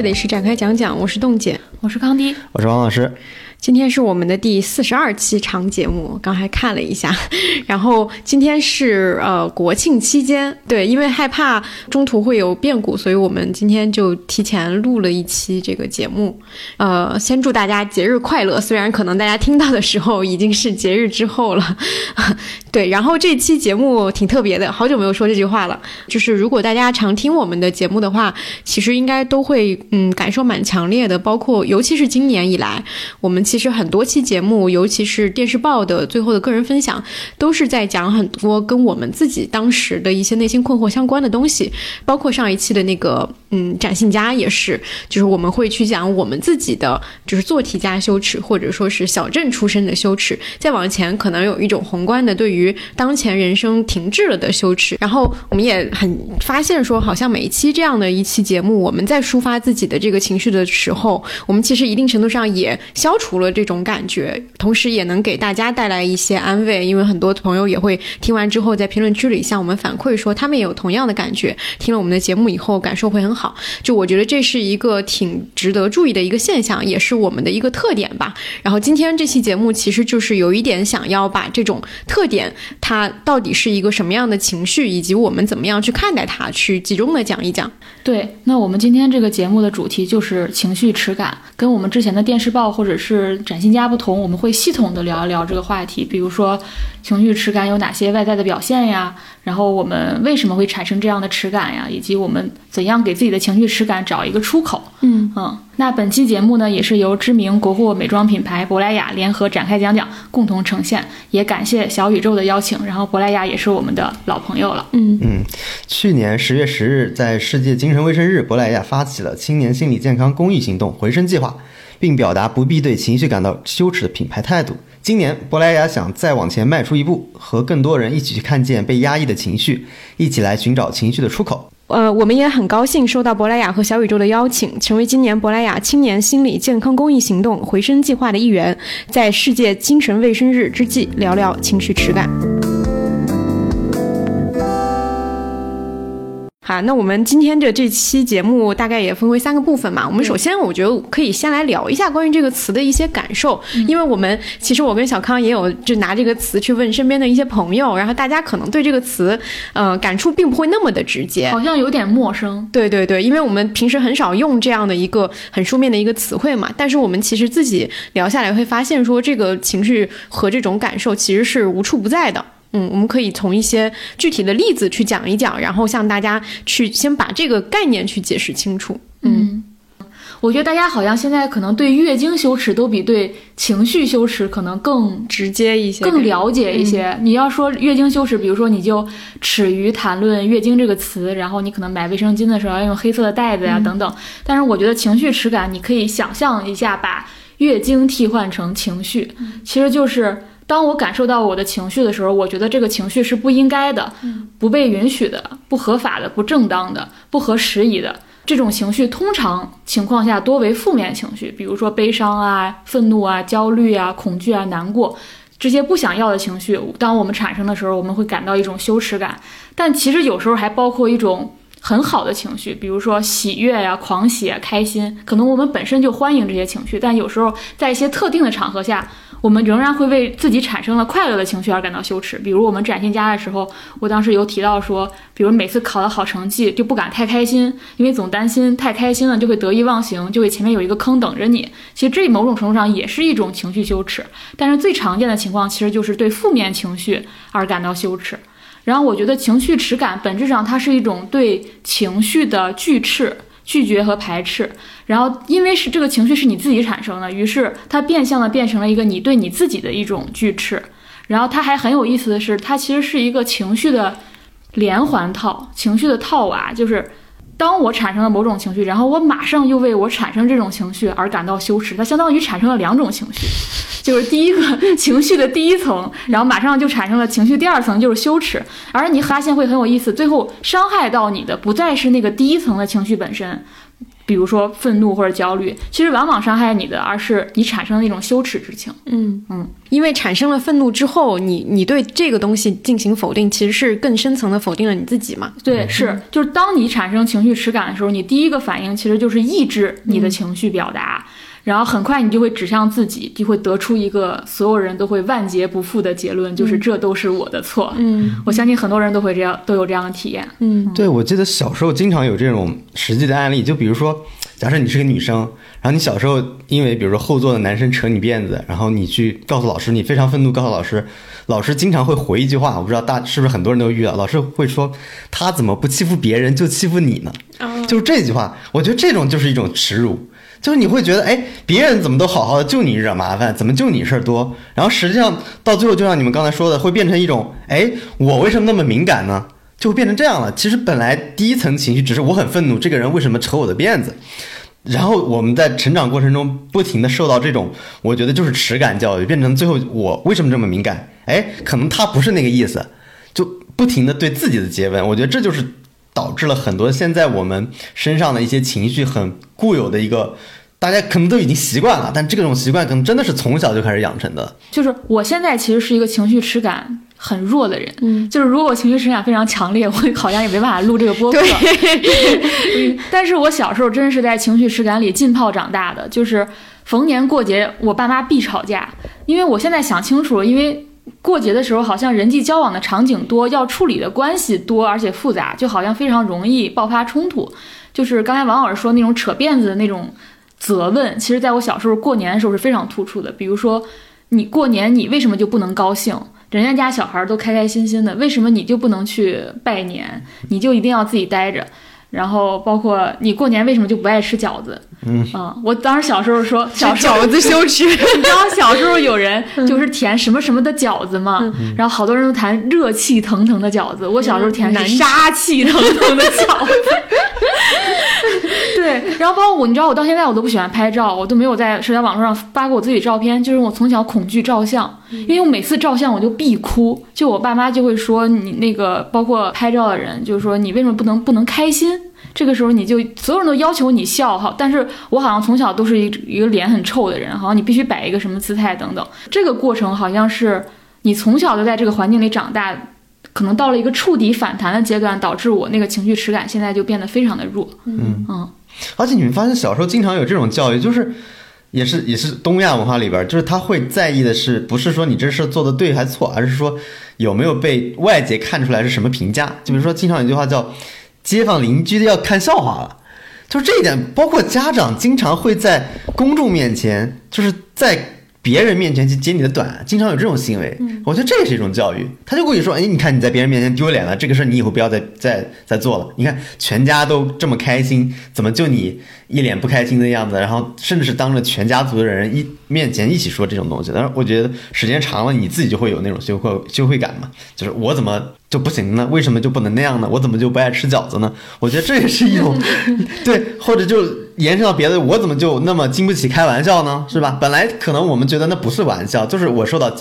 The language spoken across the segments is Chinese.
这里是展开讲讲，我是冻姐，我是康迪，我是王老师。今天是我们的第四十二期长节目，刚才看了一下，然后今天是呃国庆期间，对，因为害怕中途会有变故，所以我们今天就提前录了一期这个节目。呃，先祝大家节日快乐，虽然可能大家听到的时候已经是节日之后了。对，然后这期节目挺特别的，好久没有说这句话了。就是如果大家常听我们的节目的话，其实应该都会嗯感受蛮强烈的，包括尤其是今年以来，我们其实很多期节目，尤其是电视报的最后的个人分享，都是在讲很多跟我们自己当时的一些内心困惑相关的东西，包括上一期的那个嗯展信家也是，就是我们会去讲我们自己的就是做题家羞耻，或者说是小镇出身的羞耻，再往前可能有一种宏观的对。于当前人生停滞了的羞耻，然后我们也很发现说，好像每一期这样的一期节目，我们在抒发自己的这个情绪的时候，我们其实一定程度上也消除了这种感觉，同时也能给大家带来一些安慰。因为很多朋友也会听完之后在评论区里向我们反馈说，他们也有同样的感觉，听了我们的节目以后感受会很好。好就我觉得这是一个挺值得注意的一个现象，也是我们的一个特点吧。然后今天这期节目其实就是有一点想要把这种特点。它到底是一个什么样的情绪，以及我们怎么样去看待它，去集中的讲一讲。对，那我们今天这个节目的主题就是情绪耻感，跟我们之前的电视报或者是展新家不同，我们会系统的聊一聊这个话题，比如说情绪耻感有哪些外在的表现呀，然后我们为什么会产生这样的耻感呀，以及我们怎样给自己的情绪耻感找一个出口。嗯嗯。那本期节目呢，也是由知名国货美妆品牌珀莱雅联合展开讲讲，共同呈现。也感谢小宇宙的邀请，然后珀莱雅也是我们的老朋友了。嗯嗯，去年十月十日，在世界精神卫生日，珀莱雅发起了青年心理健康公益行动“回声计划”，并表达不必对情绪感到羞耻的品牌态度。今年，珀莱雅想再往前迈出一步，和更多人一起去看见被压抑的情绪，一起来寻找情绪的出口。呃，我们也很高兴收到珀莱雅和小宇宙的邀请，成为今年珀莱雅青年心理健康公益行动“回声计划”的一员，在世界精神卫生日之际，聊聊情绪耻感。啊，那我们今天的这期节目大概也分为三个部分嘛。我们首先，我觉得可以先来聊一下关于这个词的一些感受，因为我们其实我跟小康也有就拿这个词去问身边的一些朋友，然后大家可能对这个词，呃，感触并不会那么的直接，好像有点陌生。对对对，因为我们平时很少用这样的一个很书面的一个词汇嘛。但是我们其实自己聊下来会发现，说这个情绪和这种感受其实是无处不在的。嗯，我们可以从一些具体的例子去讲一讲，然后向大家去先把这个概念去解释清楚。嗯，我觉得大家好像现在可能对月经羞耻都比对情绪羞耻可能更直接一些，更了解一些。你要说月经羞耻，比如说你就耻于谈论月经这个词，然后你可能买卫生巾的时候要用黑色的袋子呀等等。但是我觉得情绪耻感，你可以想象一下，把月经替换成情绪，其实就是。当我感受到我的情绪的时候，我觉得这个情绪是不应该的，不被允许的，不合法的，不正当的，不合时宜的。这种情绪通常情况下多为负面情绪，比如说悲伤啊、愤怒啊、焦虑啊、恐惧啊、难过这些不想要的情绪。当我们产生的时候，我们会感到一种羞耻感。但其实有时候还包括一种很好的情绪，比如说喜悦呀、狂喜、啊开心。可能我们本身就欢迎这些情绪，但有时候在一些特定的场合下。我们仍然会为自己产生了快乐的情绪而感到羞耻。比如我们展现家的时候，我当时有提到说，比如每次考了好成绩就不敢太开心，因为总担心太开心了就会得意忘形，就会前面有一个坑等着你。其实这某种程度上也是一种情绪羞耻。但是最常见的情况其实就是对负面情绪而感到羞耻。然后我觉得情绪耻感本质上它是一种对情绪的拒斥。拒绝和排斥，然后因为是这个情绪是你自己产生的，于是它变相的变成了一个你对你自己的一种拒斥。然后它还很有意思的是，它其实是一个情绪的连环套，情绪的套娃，就是。当我产生了某种情绪，然后我马上又为我产生这种情绪而感到羞耻，它相当于产生了两种情绪，就是第一个情绪的第一层，然后马上就产生了情绪第二层，就是羞耻。而你发现会很有意思，最后伤害到你的不再是那个第一层的情绪本身。比如说愤怒或者焦虑，其实往往伤害你的，而是你产生的一种羞耻之情。嗯嗯，因为产生了愤怒之后，你你对这个东西进行否定，其实是更深层的否定了你自己嘛。对，是，就是当你产生情绪耻感的时候，你第一个反应其实就是抑制你的情绪表达。然后很快你就会指向自己，就会得出一个所有人都会万劫不复的结论，就是这都是我的错。嗯我相信很多人都会这样，都有这样的体验。嗯对，我记得小时候经常有这种实际的案例，就比如说，假设你是个女生，然后你小时候因为比如说后座的男生扯你辫子，然后你去告诉老师，你非常愤怒，告诉老师，老师经常会回一句话，我不知道大是不是很多人都遇到，老师会说他怎么不欺负别人就欺负你呢？就是这句话，我觉得这种就是一种耻辱。就是你会觉得，哎，别人怎么都好好的，就你惹麻烦，怎么就你事儿多？然后实际上到最后，就像你们刚才说的，会变成一种，哎，我为什么那么敏感呢？就会变成这样了。其实本来第一层情绪只是我很愤怒，这个人为什么扯我的辫子？然后我们在成长过程中不停的受到这种，我觉得就是耻感教育，变成最后我为什么这么敏感？哎，可能他不是那个意思，就不停的对自己的诘问。我觉得这就是导致了很多现在我们身上的一些情绪很固有的一个。大家可能都已经习惯了，但这种习惯可能真的是从小就开始养成的。就是我现在其实是一个情绪耻感很弱的人，嗯，就是如果我情绪耻感非常强烈，我好像也没办法录这个播客。嗯 但是我小时候真是在情绪耻感里浸泡长大的，就是逢年过节我爸妈必吵架，因为我现在想清楚了，因为。过节的时候，好像人际交往的场景多，要处理的关系多，而且复杂，就好像非常容易爆发冲突。就是刚才王老师说那种扯辫子的那种责问，其实在我小时候过年的时候是非常突出的。比如说，你过年你为什么就不能高兴？人家家小孩都开开心心的，为什么你就不能去拜年？你就一定要自己待着？然后包括你过年为什么就不爱吃饺子？嗯我当时小时候说，小时候饺子羞耻。你知道小时候有人就是填什么什么的饺子吗？然后好多人都填热气腾腾的饺子，我小时候填是杀气腾腾的饺子。对，然后包括我，你知道我到现在我都不喜欢拍照，我都没有在社交网络上发过我自己照片，就是我从小恐惧照相，因为我每次照相我就必哭，就我爸妈就会说你那个包括拍照的人，就是说你为什么不能不能开心？这个时候你就所有人都要求你笑哈，但是我好像从小都是一一个脸很臭的人，好像你必须摆一个什么姿态等等。这个过程好像是你从小就在这个环境里长大，可能到了一个触底反弹的阶段，导致我那个情绪耻感现在就变得非常的弱。嗯嗯，而且你们发现小时候经常有这种教育，就是也是也是东亚文化里边，就是他会在意的是不是说你这事做的对还是错，而是说有没有被外界看出来是什么评价。就比如说，经常有一句话叫“街坊邻居的要看笑话了”，就是这一点，包括家长经常会在公众面前，就是在。别人面前去揭你的短，经常有这种行为，嗯我觉得这也是一种教育。他就故意说：“哎，你看你在别人面前丢脸了，这个事儿你以后不要再再再做了。你看全家都这么开心，怎么就你一脸不开心的样子？然后甚至是当着全家族的人一面前一起说这种东西。但是我觉得时间长了，你自己就会有那种羞愧羞愧感嘛，就是我怎么就不行呢？为什么就不能那样呢？我怎么就不爱吃饺子呢？我觉得这也是一种 对，或者就延伸到别的，我怎么就那么经不起开玩笑呢？是吧？本来可能我们觉得那不是玩笑，就是我受到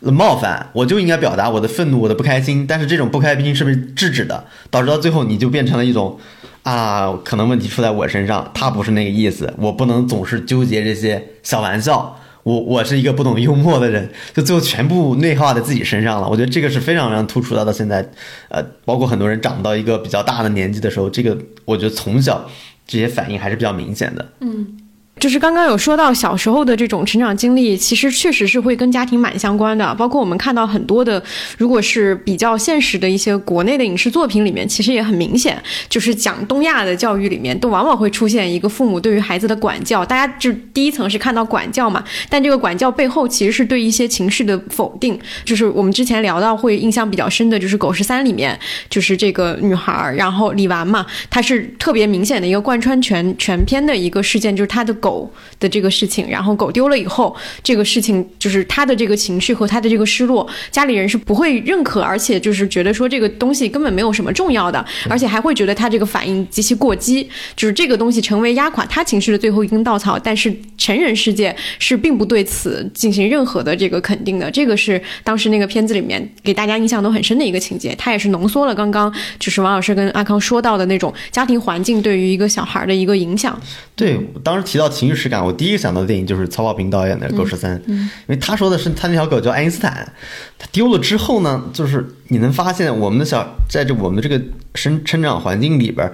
冒犯，我就应该表达我的愤怒、我的不开心。但是这种不开心是不是制止的？导致到最后你就变成了一种啊，可能问题出在我身上，他不是那个意思，我不能总是纠结这些小玩笑。我我是一个不懂幽默的人，就最后全部内化在自己身上了。我觉得这个是非常非常突出的。到现在，呃，包括很多人长到一个比较大的年纪的时候，这个我觉得从小这些反应还是比较明显的。嗯。就是刚刚有说到小时候的这种成长经历，其实确实是会跟家庭蛮相关的。包括我们看到很多的，如果是比较现实的一些国内的影视作品里面，其实也很明显，就是讲东亚的教育里面，都往往会出现一个父母对于孩子的管教。大家就第一层是看到管教嘛，但这个管教背后其实是对一些情绪的否定。就是我们之前聊到会印象比较深的，就是《狗十三》里面，就是这个女孩，然后李纨嘛，她是特别明显的一个贯穿全全篇的一个事件，就是她的狗。狗的这个事情，然后狗丢了以后，这个事情就是他的这个情绪和他的这个失落，家里人是不会认可，而且就是觉得说这个东西根本没有什么重要的，而且还会觉得他这个反应极其过激，就是这个东西成为压垮他情绪的最后一根稻草。但是成人世界是并不对此进行任何的这个肯定的，这个是当时那个片子里面给大家印象都很深的一个情节，它也是浓缩了刚刚就是王老师跟阿康说到的那种家庭环境对于一个小孩的一个影响。对，当时提到情绪实感，我第一个想到的电影就是曹保平导演的《狗十三》，因为他说的是他那条狗叫爱因斯坦，他丢了之后呢，就是你能发现我们的小在这我们的这个生成长环境里边。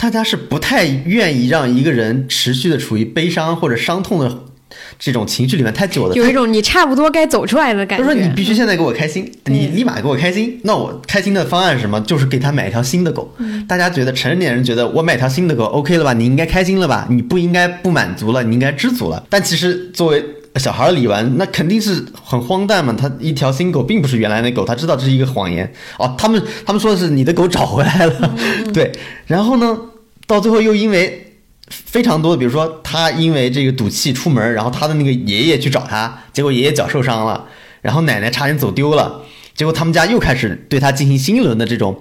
大家是不太愿意让一个人持续的处于悲伤或者伤痛的这种情绪里面太久了，有一种你差不多该走出来的感觉。他说你必须现在给我开心，你立马给我开心。那我开心的方案是什么？就是给他买一条新的狗。大家觉得成年人觉得我买条新的狗 OK 了吧？你应该开心了吧？你不应该不满足了，你应该知足了。但其实作为小孩理完，那肯定是很荒诞嘛。他一条新狗并不是原来那狗，他知道这是一个谎言哦。他们他们说的是你的狗找回来了，对。然后呢，到最后又因为非常多的，比如说他因为这个赌气出门，然后他的那个爷爷去找他，结果爷爷脚受伤了，然后奶奶差点走丢了，结果他们家又开始对他进行新一轮的这种，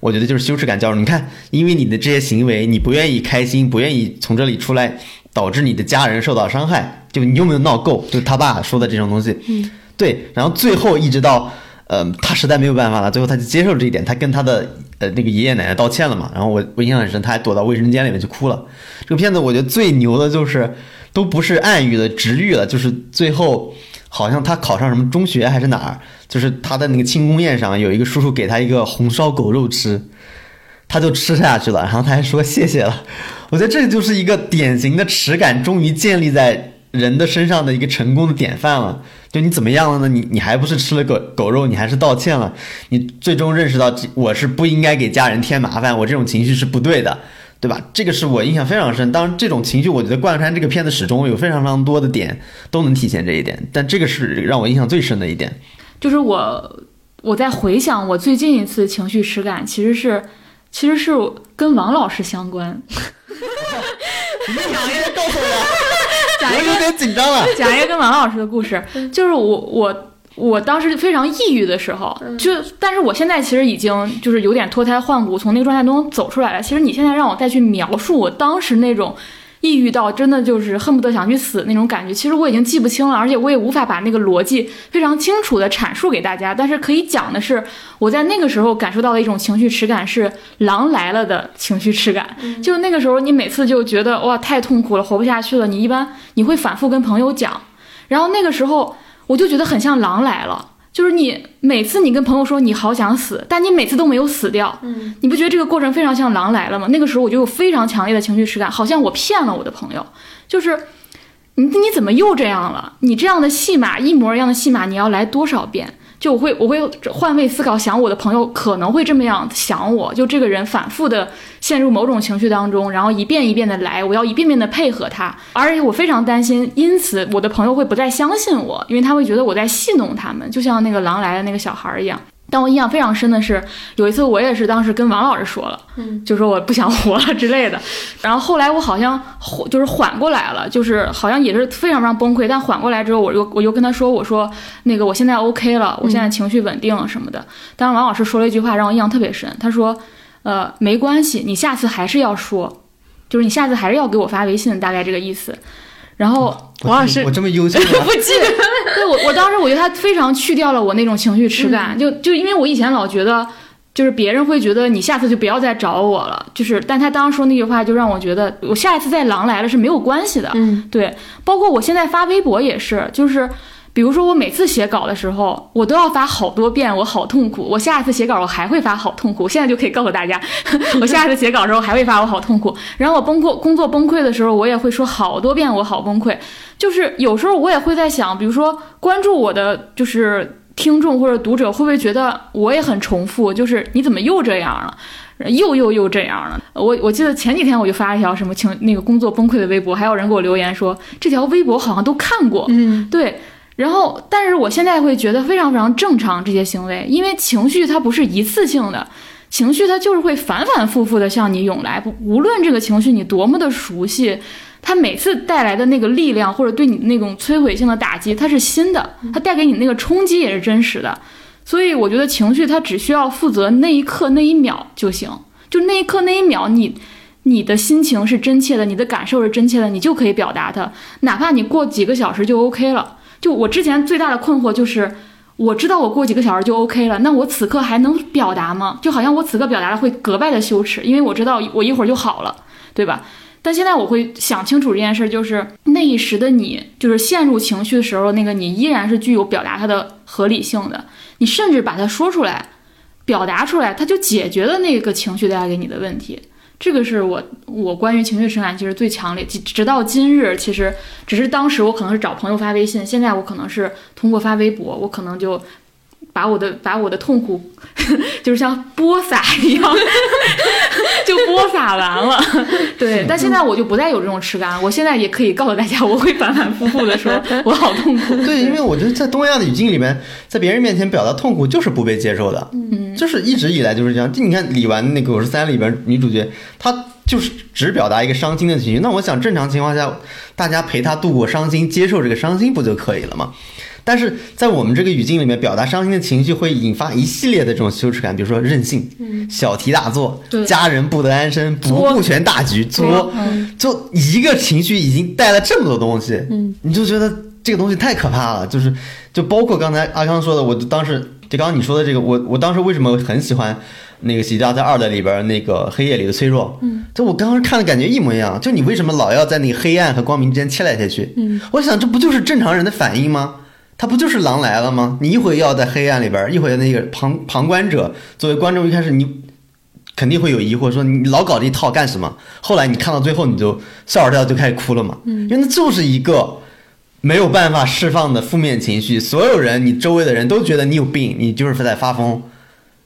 我觉得就是羞耻感教育。你看，因为你的这些行为，你不愿意开心，不愿意从这里出来，导致你的家人受到伤害，就你有没有闹够？就他爸说的这种东西，嗯，对，然后最后一直到，呃，他实在没有办法了，最后他就接受这一点，他跟他的呃那个爷爷奶奶道歉了嘛。然后我我印象很深，他还躲到卫生间里面去哭了。这个片子我觉得最牛的就是都不是暗喻的直喻了，就是最后好像他考上什么中学还是哪儿，就是他的那个庆功宴上有一个叔叔给他一个红烧狗肉吃，他就吃下去了，然后他还说谢谢了。我觉得这就是一个典型的耻感终于建立在人的身上的一个成功的典范了。就你怎么样了呢？你你还不是吃了狗狗肉，你还是道歉了，你最终认识到我是不应该给家人添麻烦，我这种情绪是不对的，对吧？这个是我印象非常深。当然，这种情绪我觉得贯穿这个片子始终有非常非常多的点都能体现这一点，但这个是让我印象最深的一点。就是我我在回想我最近一次情绪失感，其实是其实是跟王老师相关。你想一个告诉我，讲一个我有点紧张了。讲一个跟王老师的故事，就是我我我当时非常抑郁的时候，就但是我现在其实已经就是有点脱胎换骨，从那个状态中走出来了。其实你现在让我再去描述我当时那种抑郁到真的就是恨不得想去死那种感觉，其实我已经记不清了，而且我也无法把那个逻辑非常清楚的阐述给大家。但是可以讲的是，我在那个时候感受到的一种情绪耻感是狼来了的情绪耻感。就那个时候，你每次就觉得哇太痛苦了，活不下去了，你一般你会反复跟朋友讲，然后那个时候我就觉得很像狼来了。就是你每次你跟朋友说你好想死，但你每次都没有死掉，嗯，你不觉得这个过程非常像狼来了吗？那个时候我就有非常强烈的情绪实感，好像我骗了我的朋友，就是你你怎么又这样了？你这样的戏码一模一样的戏码，你要来多少遍？就我会我会换位思考，想我的朋友可能会这么样想我，就这个人反复的陷入某种情绪当中，然后一遍一遍的来，我要一遍遍的配合他，而且我非常担心，因此我的朋友会不再相信我，因为他会觉得我在戏弄他们，就像那个狼来的那个小孩一样。但我印象非常深的是，有一次我也是当时跟王老师说了，嗯，就说我不想活了之类的。然后后来我好像就是缓过来了，就是好像也是非常非常崩溃。但缓过来之后，我又我又跟他说，我说那个我现在 OK 了，我现在情绪稳定了什么的。但是王老师说了一句话让我印象特别深，他说，呃，没关系，你下次还是要说，就是你下次还是要给我发微信，大概这个意思。然后王老师我这么优秀吗？不记得，对我，我当时我觉得他非常去掉了我那种情绪耻感，就就因为我以前老觉得，就是别人会觉得你下次就不要再找我了，就是，但他当时说那句话就让我觉得，我下一次再狼来了是没有关系的，嗯，对，包括我现在发微博也是，就是。比如说，我每次写稿的时候，我都要发好多遍，我好痛苦。我下一次写稿，我还会发好痛苦。我现在就可以告诉大家，我下一次写稿的时候还会发我好痛苦。然后我崩溃工作崩溃的时候，我也会说好多遍我好崩溃。就是有时候我也会在想，比如说关注我的就是听众或者读者会不会觉得我也很重复？就是你怎么又这样了？又又又这样了。我我记得前几天我就发一条什么情那个工作崩溃的微博，还有人给我留言说这条微博好像都看过。嗯，对。然后，但是我现在会觉得非常非常正常这些行为，因为情绪它不是一次性的，情绪它就是会反反复复的向你涌来，不无论这个情绪你多么的熟悉，它每次带来的那个力量或者对你那种摧毁性的打击，它是新的，它带给你那个冲击也是真实的。所以我觉得情绪它只需要负责那一刻那一秒就行，就那一刻那一秒，你你的心情是真切的，你的感受是真切的，你就可以表达它，哪怕你过几个小时就 OK 了。就我之前最大的困惑就是，我知道我过几个小时就 OK 了，那我此刻还能表达吗？就好像我此刻表达的会格外的羞耻，因为我知道我一会儿就好了，对吧？但现在我会想清楚这件事，就是那一时的你，就是陷入情绪的时候，那个你依然是具有表达它的合理性的。你甚至把它说出来，表达出来，它就解决了那个情绪带给你的问题。这个是我我关于情绪情感其实最强烈，直直到今日，其实只是当时我可能是找朋友发微信，现在我可能是通过发微博，我可能就。把我的把我的痛苦，就是像播撒一样，就播撒完了。对，但现在我就不再有这种耻感，我现在也可以告诉大家，我会反反复复的说，我好痛苦。对，因为我觉得在东亚的语境里面，在别人面前表达痛苦就是不被接受的，嗯，就是一直以来就是这样。就你看李纨那个《我是三》里边女主角，她就是只表达一个伤心的情绪。那我想正常情况下，大家陪她度过伤心，接受这个伤心不就可以了吗？但是在我们这个语境里面，表达伤心的情绪会引发一系列的这种羞耻感，比如说任性、小题大做、家人不得安生、不顾全大局、作，就一个情绪已经带了这么多东西，你就觉得这个东西太可怕了。就是，就包括刚才阿康说的，我当时就刚刚你说的这个，我我当时为什么很喜欢那个《喜剧大赛二》的里边那个黑夜里的脆弱？嗯，就我刚刚看的感觉一模一样。就你为什么老要在那个黑暗和光明之间切来切去？嗯，我想这不就是正常人的反应吗？他不就是狼来了吗？你一会要在黑暗里边，一会那个旁旁观者作为观众，一开始你肯定会有疑惑，说你老搞这一套干什么？后来你看到最后，你就笑着笑就开始哭了嘛。嗯，因为那就是一个没有办法释放的负面情绪，所有人，你周围的人都觉得你有病，你就是在发疯，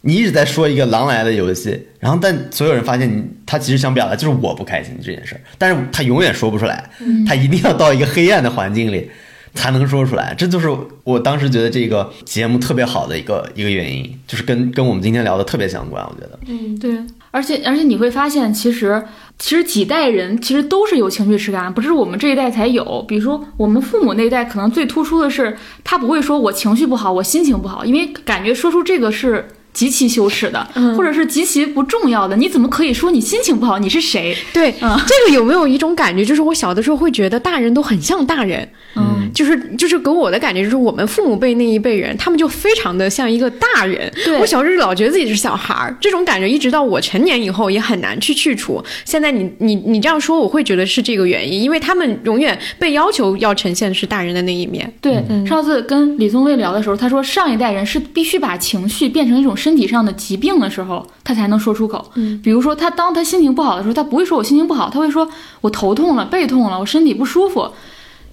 你一直在说一个狼来的游戏，然后但所有人发现你，他其实想表达就是我不开心这件事儿，但是他永远说不出来，他一定要到一个黑暗的环境里。才能说出来，这就是我当时觉得这个节目特别好的一个一个原因，就是跟跟我们今天聊的特别相关。我觉得，嗯，对，而且而且你会发现，其实其实几代人其实都是有情绪耻感，不是我们这一代才有。比如说我们父母那一代，可能最突出的是他不会说我情绪不好，我心情不好，因为感觉说出这个是。极其羞耻的，或者是极其不重要的，你怎么可以说你心情不好？你是谁？对，这个有没有一种感觉？就是我小的时候会觉得大人都很像大人，嗯，就是就是给我的感觉就是我们父母辈那一辈人，他们就非常的像一个大人。我小时候老觉得自己是小孩儿，这种感觉一直到我成年以后也很难去去除。现在你你你这样说，我会觉得是这个原因，因为他们永远被要求要呈现是大人的那一面。对，上次跟李宗伟聊的时候，他说上一代人是必须把情绪变成一种。身体上的疾病的时候，他才能说出口。嗯，比如说他当他心情不好的时候，他不会说我心情不好，他会说我头痛了、背痛了、我身体不舒服。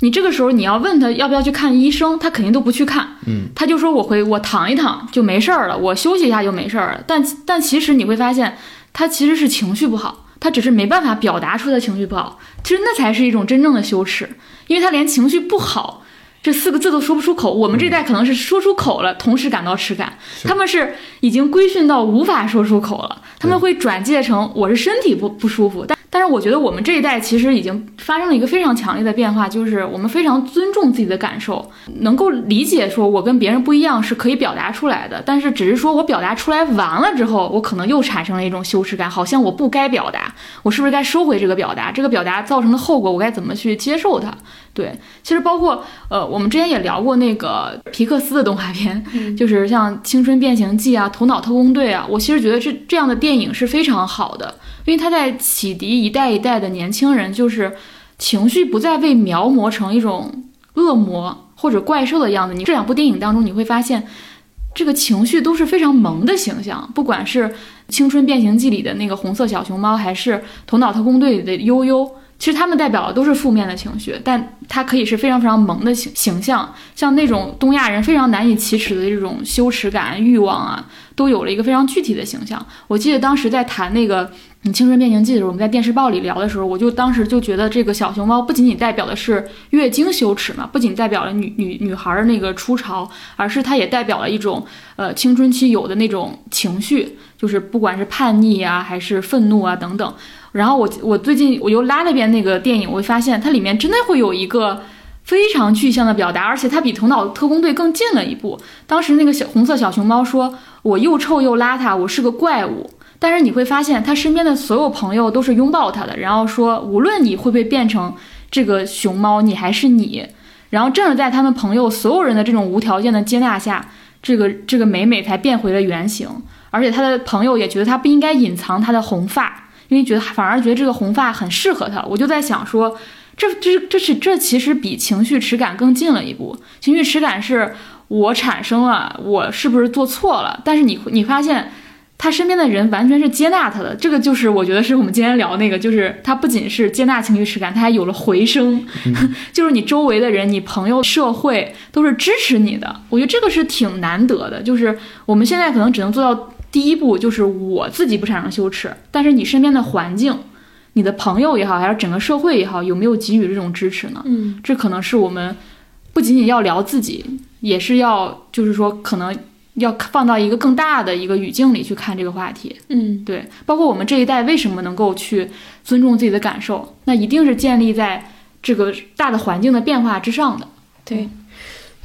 你这个时候你要问他要不要去看医生，他肯定都不去看。嗯，他就说我回我躺一躺就没事儿了，我休息一下就没事儿了。但但其实你会发现，他其实是情绪不好，他只是没办法表达出他情绪不好。其实那才是一种真正的羞耻，因为他连情绪不好。这四个字都说不出口，我们这代可能是说出口了，同时感到耻感。他们是已经规训到无法说出口了，他们会转介成我是身体不不舒服，但。但是我觉得我们这一代其实已经发生了一个非常强烈的变化，就是我们非常尊重自己的感受，能够理解说我跟别人不一样是可以表达出来的。但是只是说我表达出来完了之后，我可能又产生了一种羞耻感，好像我不该表达，我是不是该收回这个表达？这个表达造成的后果，我该怎么去接受它？对，其实包括呃，我们之前也聊过那个皮克斯的动画片，就是像《青春变形记》啊，《头脑特工队》啊，我其实觉得这这样的电影是非常好的。因为它在启迪一代一代的年轻人，就是情绪不再被描摹成一种恶魔或者怪兽的样子。你这两部电影当中，你会发现，这个情绪都是非常萌的形象。不管是《青春变形记》里的那个红色小熊猫，还是《头脑特工队》里的悠悠。其实他们代表的都是负面的情绪，但它可以是非常非常萌的形形象，像那种东亚人非常难以启齿的这种羞耻感、欲望啊，都有了一个非常具体的形象。我记得当时在谈那个《青春变形记》的时候，我们在电视报里聊的时候，我就当时就觉得这个小熊猫不仅仅代表的是月经羞耻嘛，不仅代表了女女女孩儿那个初潮，而是它也代表了一种呃青春期有的那种情绪，就是不管是叛逆啊，还是愤怒啊等等。然后我我最近我又拉了遍那个电影，我会发现它里面真的会有一个非常具象的表达，而且它比《头脑特工队》更近了一步。当时那个小红色小熊猫说：“我又臭又邋遢，我是个怪物。”但是你会发现，他身边的所有朋友都是拥抱他的，然后说，无论你会不会变成这个熊猫，你还是你。然后正是在他们朋友所有人的这种无条件的接纳下，这个这个美美才变回了原形。而且他的朋友也觉得他不应该隐藏他的红发，因为觉得反而觉得这个红发很适合他。我就在想说，这这这是这其实比情绪耻感更近了一步。情绪耻感是我产生了，我是不是做错了？但是你你发现。他身边的人完全是接纳他的，这个就是我觉得是我们今天聊那个，就是他不仅是接纳情绪耻感，他还有了回声，就是你周围的人、你朋友、社会都是支持你的。我觉得这个是挺难得的，就是我们现在可能只能做到第一步，就是我自己不产生羞耻，但是你身边的环境、你的朋友也好，还是整个社会也好，有没有给予这种支持呢？嗯，这可能是我们不仅仅要聊自己，也是要就是说可能。要放到一个更大的一个语境里去看这个话题，嗯，对，包括我们这一代为什么能够去尊重自己的感受，那一定是建立在这个大的环境的变化之上的。对，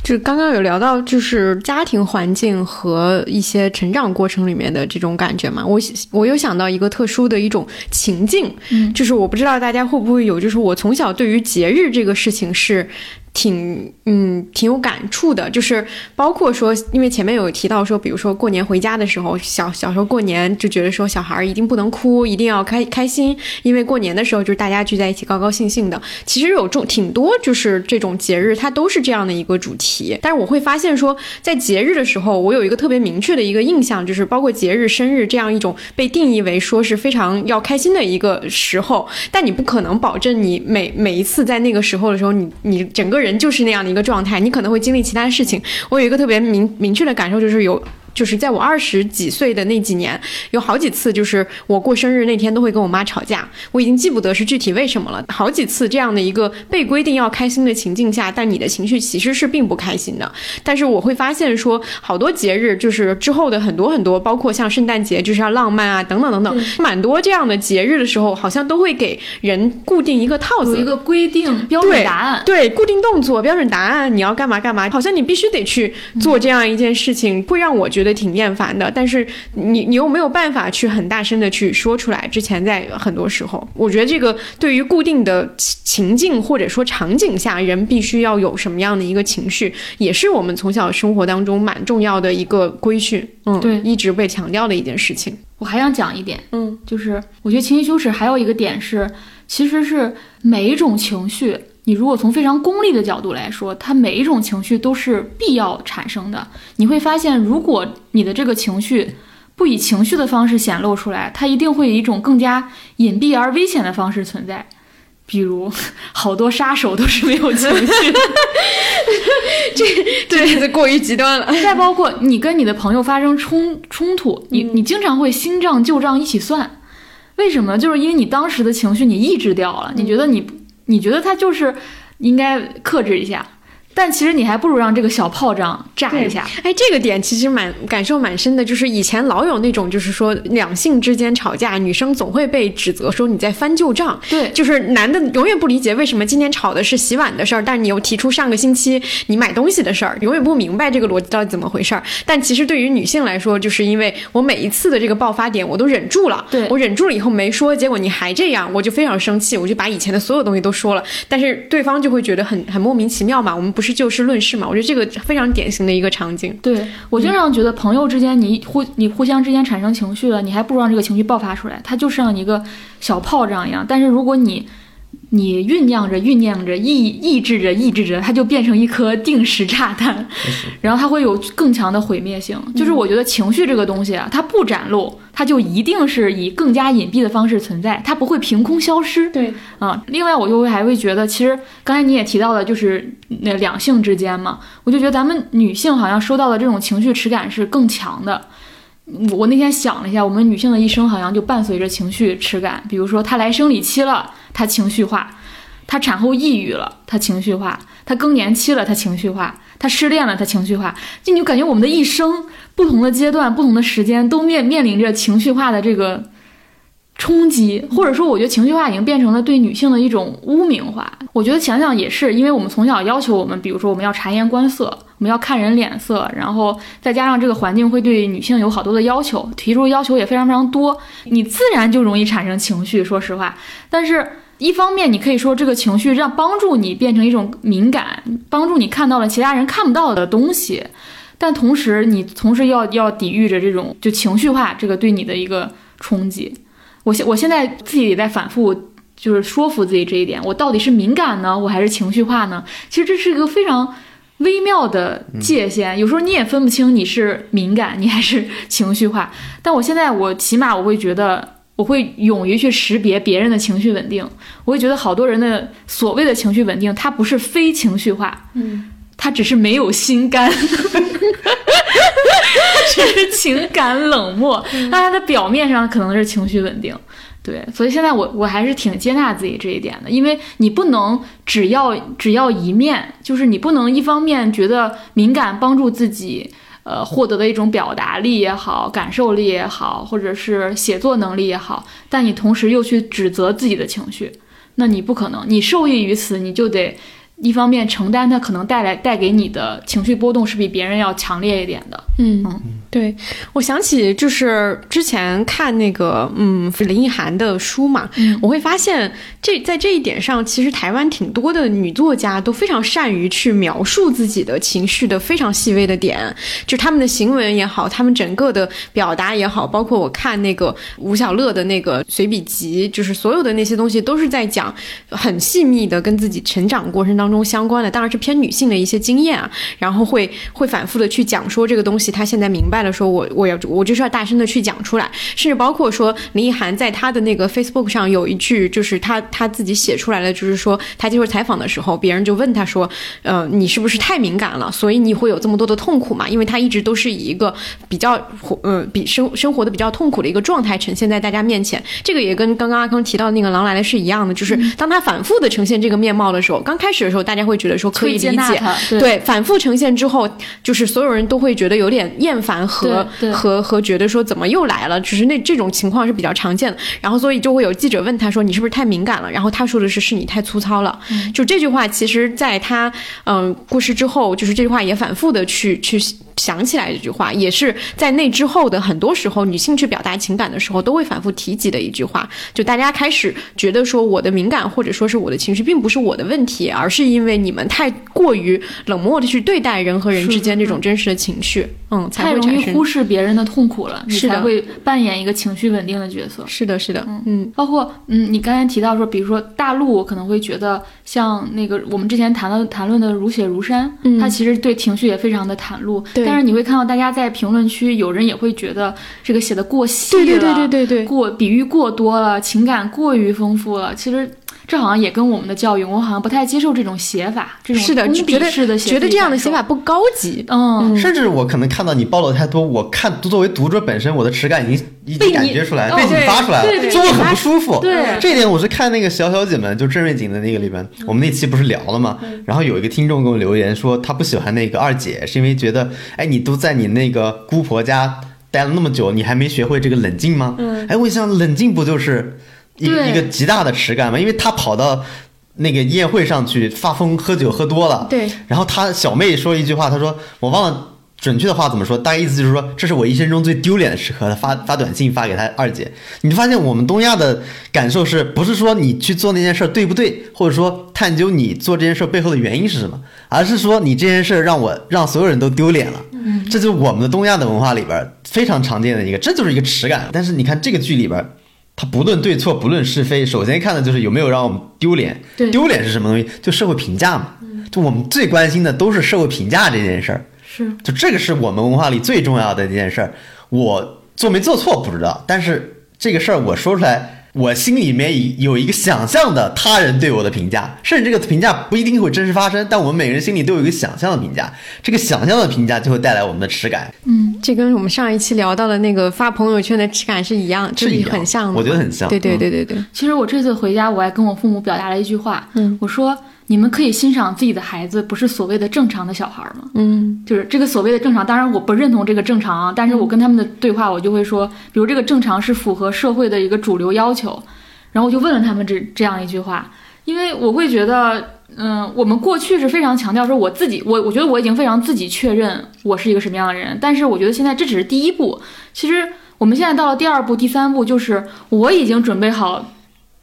就刚刚有聊到，就是家庭环境和一些成长过程里面的这种感觉嘛，我我又想到一个特殊的一种情境，嗯，就是我不知道大家会不会有，就是我从小对于节日这个事情是。挺嗯挺有感触的，就是包括说，因为前面有提到说，比如说过年回家的时候，小小时候过年就觉得说小孩一定不能哭，一定要开开心，因为过年的时候就是大家聚在一起高高兴兴的。其实有种挺多就是这种节日，它都是这样的一个主题。但是我会发现说，在节日的时候，我有一个特别明确的一个印象，就是包括节日、生日这样一种被定义为说是非常要开心的一个时候，但你不可能保证你每每一次在那个时候的时候，你你整个人。人就是那样的一个状态，你可能会经历其他事情。我有一个特别明明确的感受，就是有。就是在我二十几岁的那几年，有好几次，就是我过生日那天都会跟我妈吵架。我已经记不得是具体为什么了。好几次这样的一个被规定要开心的情境下，但你的情绪其实是并不开心的。但是我会发现说，好多节日就是之后的很多很多，包括像圣诞节就是要浪漫啊等等等等，蛮多这样的节日的时候，好像都会给人固定一个套子，有一个规定标准答案，对固定动作标准答案，你要干嘛干嘛，好像你必须得去做这样一件事情，会让我觉得。觉得挺厌烦的，但是你你又没有办法去很大声的去说出来。之前在很多时候，我觉得这个对于固定的情境或者说场景下，人必须要有什么样的一个情绪，也是我们从小生活当中蛮重要的一个规训。嗯，对，一直被强调的一件事情。我还想讲一点，嗯，就是我觉得情绪羞耻还有一个点是，其实是每一种情绪。你如果从非常功利的角度来说，它每一种情绪都是必要产生的。你会发现，如果你的这个情绪不以情绪的方式显露出来，它一定会以一种更加隐蔽而危险的方式存在。比如，好多杀手都是没有情绪，这这这过于极端了。再包括你跟你的朋友发生冲冲突，你你经常会新账旧账一起算，为什么？就是因为你当时的情绪你抑制掉了，你觉得你。你觉得他就是应该克制一下？但其实你还不如让这个小炮仗炸一下。哎，这个点其实蛮感受蛮深的，就是以前老有那种，就是说两性之间吵架，女生总会被指责说你在翻旧账。对，就是男的永远不理解为什么今天吵的是洗碗的事儿，但你又提出上个星期你买东西的事儿，永远不明白这个逻辑到底怎么回事儿。但其实对于女性来说，就是因为我每一次的这个爆发点我都忍住了，对我忍住了以后没说，结果你还这样，我就非常生气，我就把以前的所有东西都说了，但是对方就会觉得很很莫名其妙嘛。我们不是就事论事嘛。我觉得这个非常典型的一个场景。对我经常觉得，朋友之间你互你互相之间产生情绪了，你还不如让这个情绪爆发出来，它就像一个小炮仗一样。但是如果你你酝酿着酝酿着抑抑制着抑制着，它就变成一颗定时炸弹，然后它会有更强的毁灭性。就是我觉得情绪这个东西啊，它不展露，它就一定是以更加隐蔽的方式存在，它不会凭空消失。对啊，另外我就会还会觉得，其实刚才你也提到了，就是那两性之间嘛，我就觉得咱们女性好像收到的这种情绪耻感是更强的。我那天想了一下，我们女性的一生好像就伴随着情绪耻感，比如说她来生理期了，她情绪化；她产后抑郁了，她情绪化；她更年期了，她情绪化；她失恋了，她情绪化。就你就感觉我们的一生不同的阶段、不同的时间都面面临着情绪化的这个冲击，或者说，我觉得情绪化已经变成了对女性的一种污名化。我觉得想想也是，因为我们从小要求我们，比如说我们要察言观色，我们要看人脸色，然后再加上这个环境会对女性有好多的要求，提出要求也非常非常多，你自然就容易产生情绪。说实话，但是一方面你可以说这个情绪让帮助你变成一种敏感，帮助你看到了其他人看不到的东西，但同时你同时要要抵御着这种就情绪化这个对你的一个冲击。我现我现在自己也在反复，就是说服自己这一点，我到底是敏感呢，我还是情绪化呢？其实这是一个非常微妙的界限，有时候你也分不清你是敏感，你还是情绪化。但我现在我起码我会觉得，我会勇于去识别别人的情绪稳定，我会觉得好多人的所谓的情绪稳定，他不是非情绪化，嗯，他只是没有心肝。只 是情感冷漠，那他的表面上可能是情绪稳定，对，所以现在我我还是挺接纳自己这一点的，因为你不能只要只要一面，就是你不能一方面觉得敏感帮助自己，呃，获得的一种表达力也好，感受力也好，或者是写作能力也好，但你同时又去指责自己的情绪，那你不可能，你受益于此，你就得。一方面承担它可能带来带给你的情绪波动是比别人要强烈一点的。嗯嗯，对，我想起就是之前看那个嗯林奕涵的书嘛，我会发现这在这一点上，其实台湾挺多的女作家都非常善于去描述自己的情绪的非常细微的点，就他们的行文也好，他们整个的表达也好，包括我看那个吴小乐的那个随笔集，就是所有的那些东西都是在讲很细密的跟自己成长过程当中相关的，当然是偏女性的一些经验啊，然后会会反复的去讲说这个东西。他现在明白了，说我我要我就是要大声的去讲出来，甚至包括说林奕涵在他的那个 Facebook 上有一句，就是他他自己写出来的，就是说他接受采访的时候，别人就问他说，呃，你是不是太敏感了，所以你会有这么多的痛苦嘛？因为他一直都是以一个比较活呃比生生活的比较痛苦的一个状态呈现在大家面前。这个也跟刚刚阿康提到的那个狼来了是一样的，就是当他反复的呈现这个面貌的时候，刚开始的时候大家会觉得说可以理解，对，反复呈现之后，就是所有人都会觉得有点。厌烦和和和觉得说怎么又来了，只是那这种情况是比较常见的。然后所以就会有记者问他说你是不是太敏感了？然后他说的是是你太粗糙了。就这句话，其实在他嗯过世之后，就是这句话也反复的去去。想起来这句话，也是在那之后的很多时候，女性去表达情感的时候都会反复提及的一句话。就大家开始觉得说，我的敏感或者说是我的情绪，并不是我的问题，而是因为你们太过于冷漠的去对待人和人之间这种真实的情绪，嗯，太容易忽视别人的痛苦了，你才会扮演一个情绪稳定的角色。是的，是的，嗯，包括嗯，你刚才提到说，比如说大陆我可能会觉得像那个我们之前谈的谈论的如雪如山，他其实对情绪也非常的袒露，但是你会看到大家在评论区，有人也会觉得这个写的过细了，对对对对对，过比喻过多了，情感过于丰富了。其实这好像也跟我们的教育，我好像不太接受这种写法，这种是的，觉得觉得这样的写法不高级。嗯，甚至我可能看到你暴露太多，我看作为读者本身，我的耻感已经已经感觉出来，被引发出来了，就会很不舒服。对，这一点我是看那个小小姐们，就郑瑞景的那个里边，我们那期不是聊了吗？然后有一个听众给我留言说，他不喜欢那个二姐，是因为觉得，哎，你都在你那个姑婆家待了那么久，你还没学会这个冷静吗？嗯，哎，我想冷静不就是一一个极大的耻感嘛？因为他跑到。那个宴会上去发疯喝酒喝多了，对。然后他小妹说一句话，他说我忘了准确的话怎么说，大概意思就是说这是我一生中最丢脸的时刻。他发发短信发给他二姐，你就发现我们东亚的感受是不是说你去做那件事对不对，或者说探究你做这件事背后的原因是什么，而是说你这件事让我让所有人都丢脸了。嗯，这就是我们的东亚的文化里边非常常见的一个，这就是一个耻感。但是你看这个剧里边。他不论对错，不论是非，首先看的就是有没有让我们丢脸。丢脸是什么东西？就社会评价嘛。就我们最关心的都是社会评价这件事儿。是。就这个是我们文化里最重要的一件事儿。我做没做错不知道，但是这个事儿我说出来，我心里面有一个想象的他人对我的评价，甚至这个评价不一定会真实发生，但我们每个人心里都有一个想象的评价，这个想象的评价就会带来我们的耻感。嗯，这跟我们上一期聊到的那个发朋友圈的耻感是一样，是一样很像的。我觉得很像。对对对对对。其实我这次回家，我还跟我父母表达了一句话，嗯，我说你们可以欣赏自己的孩子，不是所谓的正常的小孩吗？嗯，就是这个所谓的正常，当然我不认同这个正常啊，但是我跟他们的对话，我就会说，比如这个正常是符合社会的一个主流要求。然后我就问了他们这这样一句话，因为我会觉得，嗯，我们过去是非常强调说我自己，我我觉得我已经非常自己确认我是一个什么样的人，但是我觉得现在这只是第一步，其实我们现在到了第二步、第三步，就是我已经准备好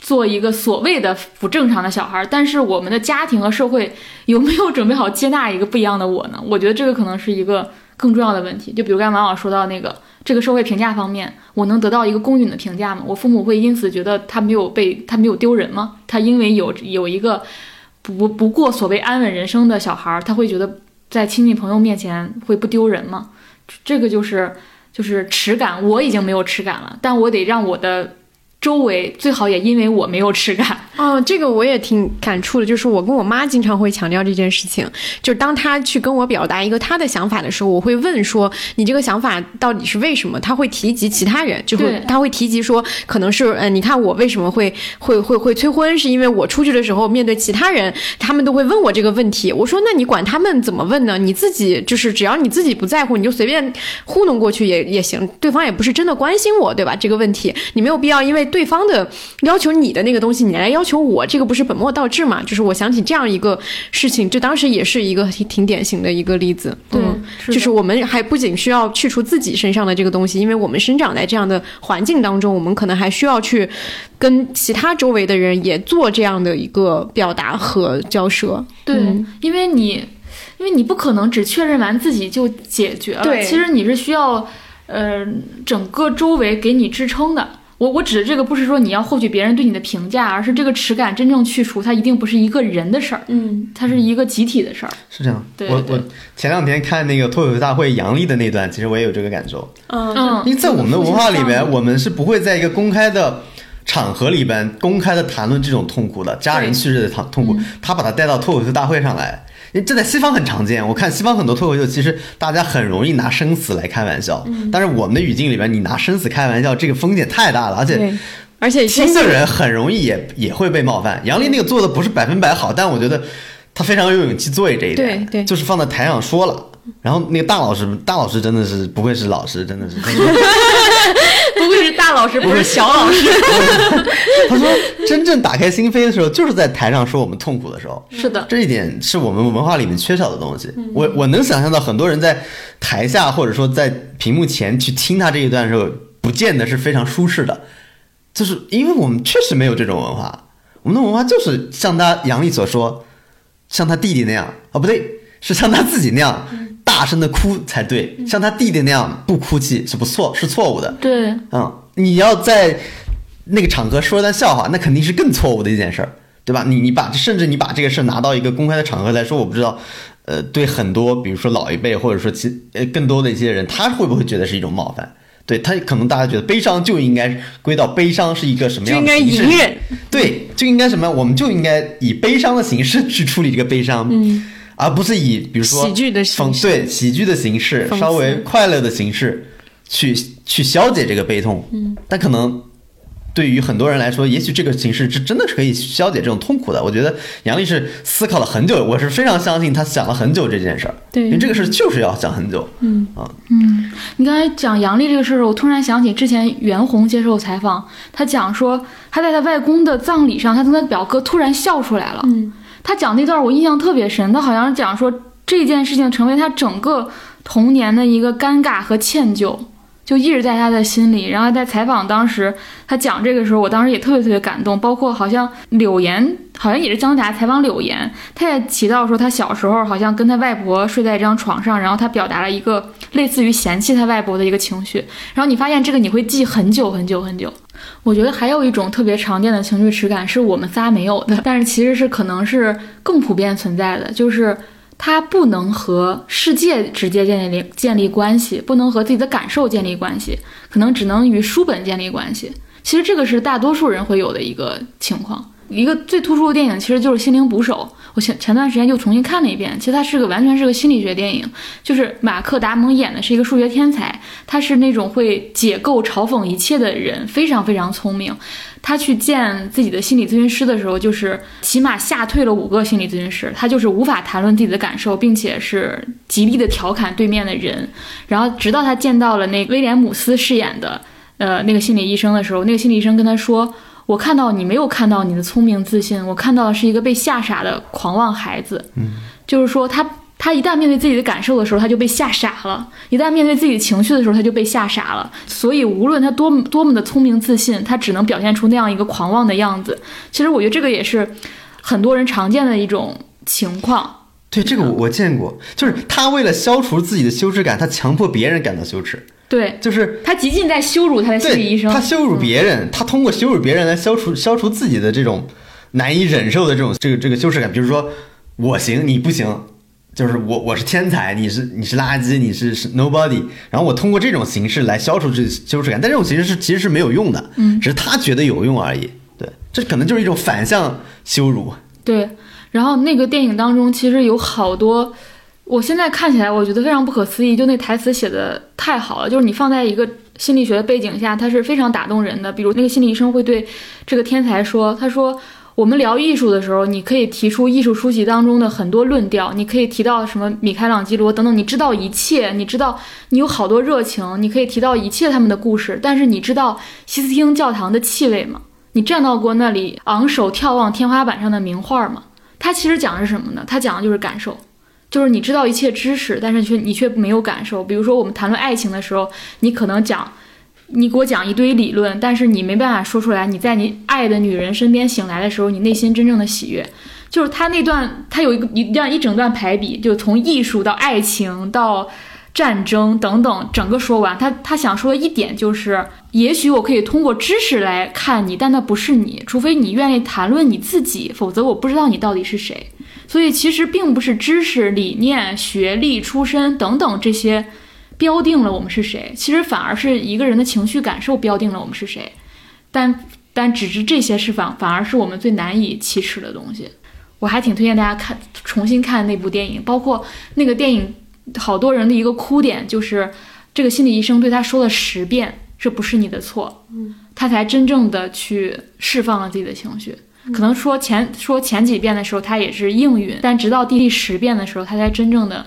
做一个所谓的不正常的小孩，但是我们的家庭和社会有没有准备好接纳一个不一样的我呢？我觉得这个可能是一个更重要的问题。就比如刚才王老师说到那个。这个社会评价方面，我能得到一个公允的评价吗？我父母会因此觉得他没有被他没有丢人吗？他因为有有一个不不过所谓安稳人生的小孩，他会觉得在亲戚朋友面前会不丢人吗？这个就是就是耻感，我已经没有耻感了，但我得让我的。周围最好也因为我没有耻感哦，这个我也挺感触的。就是我跟我妈经常会强调这件事情，就是当她去跟我表达一个她的想法的时候，我会问说：“你这个想法到底是为什么？”她会提及其他人，就会她会提及说，可能是嗯，你看我为什么会会会会催婚，是因为我出去的时候面对其他人，他们都会问我这个问题。我说：“那你管他们怎么问呢？你自己就是只要你自己不在乎，你就随便糊弄过去也也行。对方也不是真的关心我，对吧？这个问题你没有必要因为。”对方的要求你的那个东西，你来要求我，这个不是本末倒置嘛？就是我想起这样一个事情，就当时也是一个挺挺典型的一个例子。对，就是我们还不仅需要去除自己身上的这个东西，因为我们生长在这样的环境当中，我们可能还需要去跟其他周围的人也做这样的一个表达和交涉。对，因为你，因为你不可能只确认完自己就解决了。对，其实你是需要，呃，整个周围给你支撑的。我我指的这个不是说你要获取别人对你的评价，而是这个耻感真正去除，它一定不是一个人的事儿，嗯，它是一个集体的事儿。是这样。对，我我前两天看那个脱口秀大会杨笠的那段，其实我也有这个感受。嗯，因为在我们的文化里面，我们是不会在一个公开的场合里边公开的谈论这种痛苦的，家人去世的痛痛苦，他把他带到脱口秀大会上来。这在西方很常见，我看西方很多脱口秀，其实大家很容易拿生死来开玩笑。嗯，但是我们的语境里边，你拿生死开玩笑，这个风险太大了，而且而且听的人很容易也也会被冒犯。杨笠那个做的不是百分百好，但我觉得他非常有勇气做这一点，对对，就是放在台上说了。然后那个大老师，大老师真的是不愧是老师，真的是。大老师，不是小老师。他说，真正打开心扉的时候，就是在台上说我们痛苦的时候。是的，这一点是我们文化里面缺少的东西。我我能想象到很多人在台下或者说在屏幕前去听他这一段的时候，不见得是非常舒适的，就是因为我们确实没有这种文化。我们的文化就是像他杨丽所说，像他弟弟那样啊，不对，是像他自己那样。大声的哭才对，像他弟弟那样不哭泣是不错，是错误的。对，嗯，你要在那个场合说一段笑话，那肯定是更错误的一件事儿，对吧？你你把甚至你把这个事儿拿到一个公开的场合来说，我不知道，呃，对很多比如说老一辈或者说其呃更多的一些人，他会不会觉得是一种冒犯？对他可能大家觉得悲伤就应该归到悲伤是一个什么样的形式？隐忍，对，就应该什么？我们就应该以悲伤的形式去处理这个悲伤。嗯。而不是以比如说喜剧的形式，对喜剧的形式，稍微快乐的形式去去消解这个悲痛。嗯，但可能对于很多人来说，也许这个形式是真的是可以消解这种痛苦的。我觉得杨丽是思考了很久，我是非常相信他想了很久这件事儿。对，因为这个事就是要想很久。嗯啊嗯，你刚才讲杨丽这个事儿，我突然想起之前袁弘接受采访，他讲说他在他外公的葬礼上，他跟他表哥突然笑出来了。嗯。他讲那段我印象特别深，他好像讲说这件事情成为他整个童年的一个尴尬和歉疚，就一直在他的心里。然后在采访当时，他讲这个时候，我当时也特别特别感动。包括好像柳岩，好像也是姜达采访柳岩，他也提到说他小时候好像跟他外婆睡在一张床上，然后他表达了一个类似于嫌弃他外婆的一个情绪。然后你发现这个你会记很久很久很久。我觉得还有一种特别常见的情绪耻感是我们仨没有的，但是其实是可能是更普遍存在的，就是他不能和世界直接建立建立关系，不能和自己的感受建立关系，可能只能与书本建立关系。其实这个是大多数人会有的一个情况。一个最突出的电影其实就是《心灵捕手》，我前前段时间又重新看了一遍。其实它是个完全是个心理学电影，就是马克·达蒙演的是一个数学天才，他是那种会解构、嘲讽一切的人，非常非常聪明。他去见自己的心理咨询师的时候，就是起码吓退了五个心理咨询师。他就是无法谈论自己的感受，并且是极力的调侃对面的人。然后直到他见到了那威廉姆斯饰演的呃那个心理医生的时候，那个心理医生跟他说。我看到你没有看到你的聪明自信，我看到的是一个被吓傻的狂妄孩子。嗯，就是说他他一旦面对自己的感受的时候，他就被吓傻了；一旦面对自己的情绪的时候，他就被吓傻了。所以无论他多么多么的聪明自信，他只能表现出那样一个狂妄的样子。其实我觉得这个也是很多人常见的一种情况。对，这个我我见过，就是他为了消除自己的羞耻感，他强迫别人感到羞耻。对，就是他极尽在羞辱他的心理医生，他羞辱别人，他通过羞辱别人来消除消除自己的这种难以忍受的这种这个这个羞耻感。比如说，我行你不行，就是我我是天才，你是你是垃圾，你是是 nobody。然后我通过这种形式来消除这羞耻感，但这种形式是其实是没有用的，嗯，只是他觉得有用而已。对，这可能就是一种反向羞辱。对，然后那个电影当中其实有好多。我现在看起来，我觉得非常不可思议，就那台词写的太好了。就是你放在一个心理学的背景下，它是非常打动人的。比如那个心理医生会对这个天才说：“他说，我们聊艺术的时候，你可以提出艺术书籍当中的很多论调，你可以提到什么米开朗基罗等等，你知道一切，你知道你有好多热情，你可以提到一切他们的故事。但是你知道西斯汀教堂的气味吗？你站到过那里昂首眺望天花板上的名画吗？它其实讲的是什么呢？它讲的就是感受。”就是你知道一切知识，但是却你却没有感受。比如说，我们谈论爱情的时候，你可能讲，你给我讲一堆理论，但是你没办法说出来。你在你爱的女人身边醒来的时候，你内心真正的喜悦，就是他那段，他有一个一段一整段排比，就从艺术到爱情到战争等等，整个说完。他他想说的一点就是，也许我可以通过知识来看你，但那不是你，除非你愿意谈论你自己，否则我不知道你到底是谁。所以其实并不是知识、理念、学历、出身等等这些标定了我们是谁，其实反而是一个人的情绪感受标定了我们是谁。但但只是这些是反反而是我们最难以启齿的东西。我还挺推荐大家看重新看那部电影，包括那个电影，好多人的一个哭点就是这个心理医生对他说了十遍这不是你的错，嗯，他才真正的去释放了自己的情绪。可能说前说前几遍的时候，他也是应允，但直到第第十遍的时候，他才真正的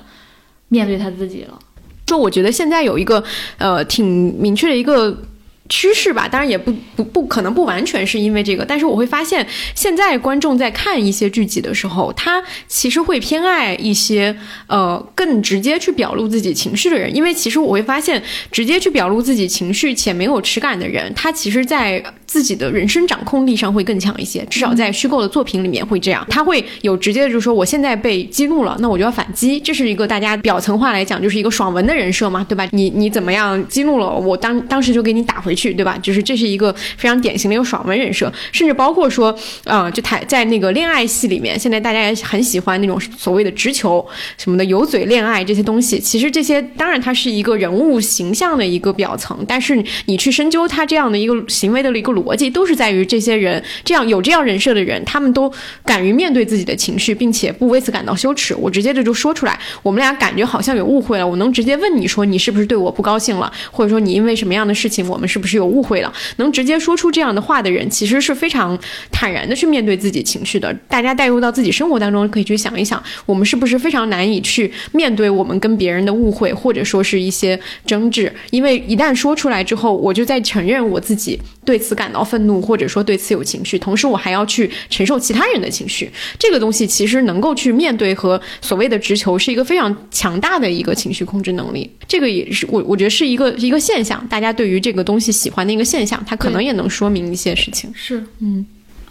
面对他自己了。就我觉得现在有一个呃挺明确的一个。趋势吧，当然也不不不可能不完全是因为这个，但是我会发现现在观众在看一些剧集的时候，他其实会偏爱一些呃更直接去表露自己情绪的人，因为其实我会发现直接去表露自己情绪且没有耻感的人，他其实在自己的人生掌控力上会更强一些，至少在虚构的作品里面会这样，他会有直接的就是说我现在被激怒了，那我就要反击，这是一个大家表层化来讲就是一个爽文的人设嘛，对吧？你你怎么样激怒了我，当当时就给你打回。去对吧？就是这是一个非常典型的一个爽文人设，甚至包括说，呃，就台在那个恋爱戏里面，现在大家也很喜欢那种所谓的直球什么的油嘴恋爱这些东西。其实这些当然它是一个人物形象的一个表层，但是你去深究他这样的一个行为的一个逻辑，都是在于这些人这样有这样人设的人，他们都敢于面对自己的情绪，并且不为此感到羞耻。我直接的就说出来，我们俩感觉好像有误会了，我能直接问你说你是不是对我不高兴了，或者说你因为什么样的事情，我们是不是？是有误会了，能直接说出这样的话的人，其实是非常坦然的去面对自己情绪的。大家带入到自己生活当中，可以去想一想，我们是不是非常难以去面对我们跟别人的误会，或者说是一些争执？因为一旦说出来之后，我就在承认我自己对此感到愤怒，或者说对此有情绪，同时我还要去承受其他人的情绪。这个东西其实能够去面对和所谓的直球，是一个非常强大的一个情绪控制能力。这个也是我我觉得是一个一个现象，大家对于这个东西。喜欢的一个现象，它可能也能说明一些事情。是，嗯，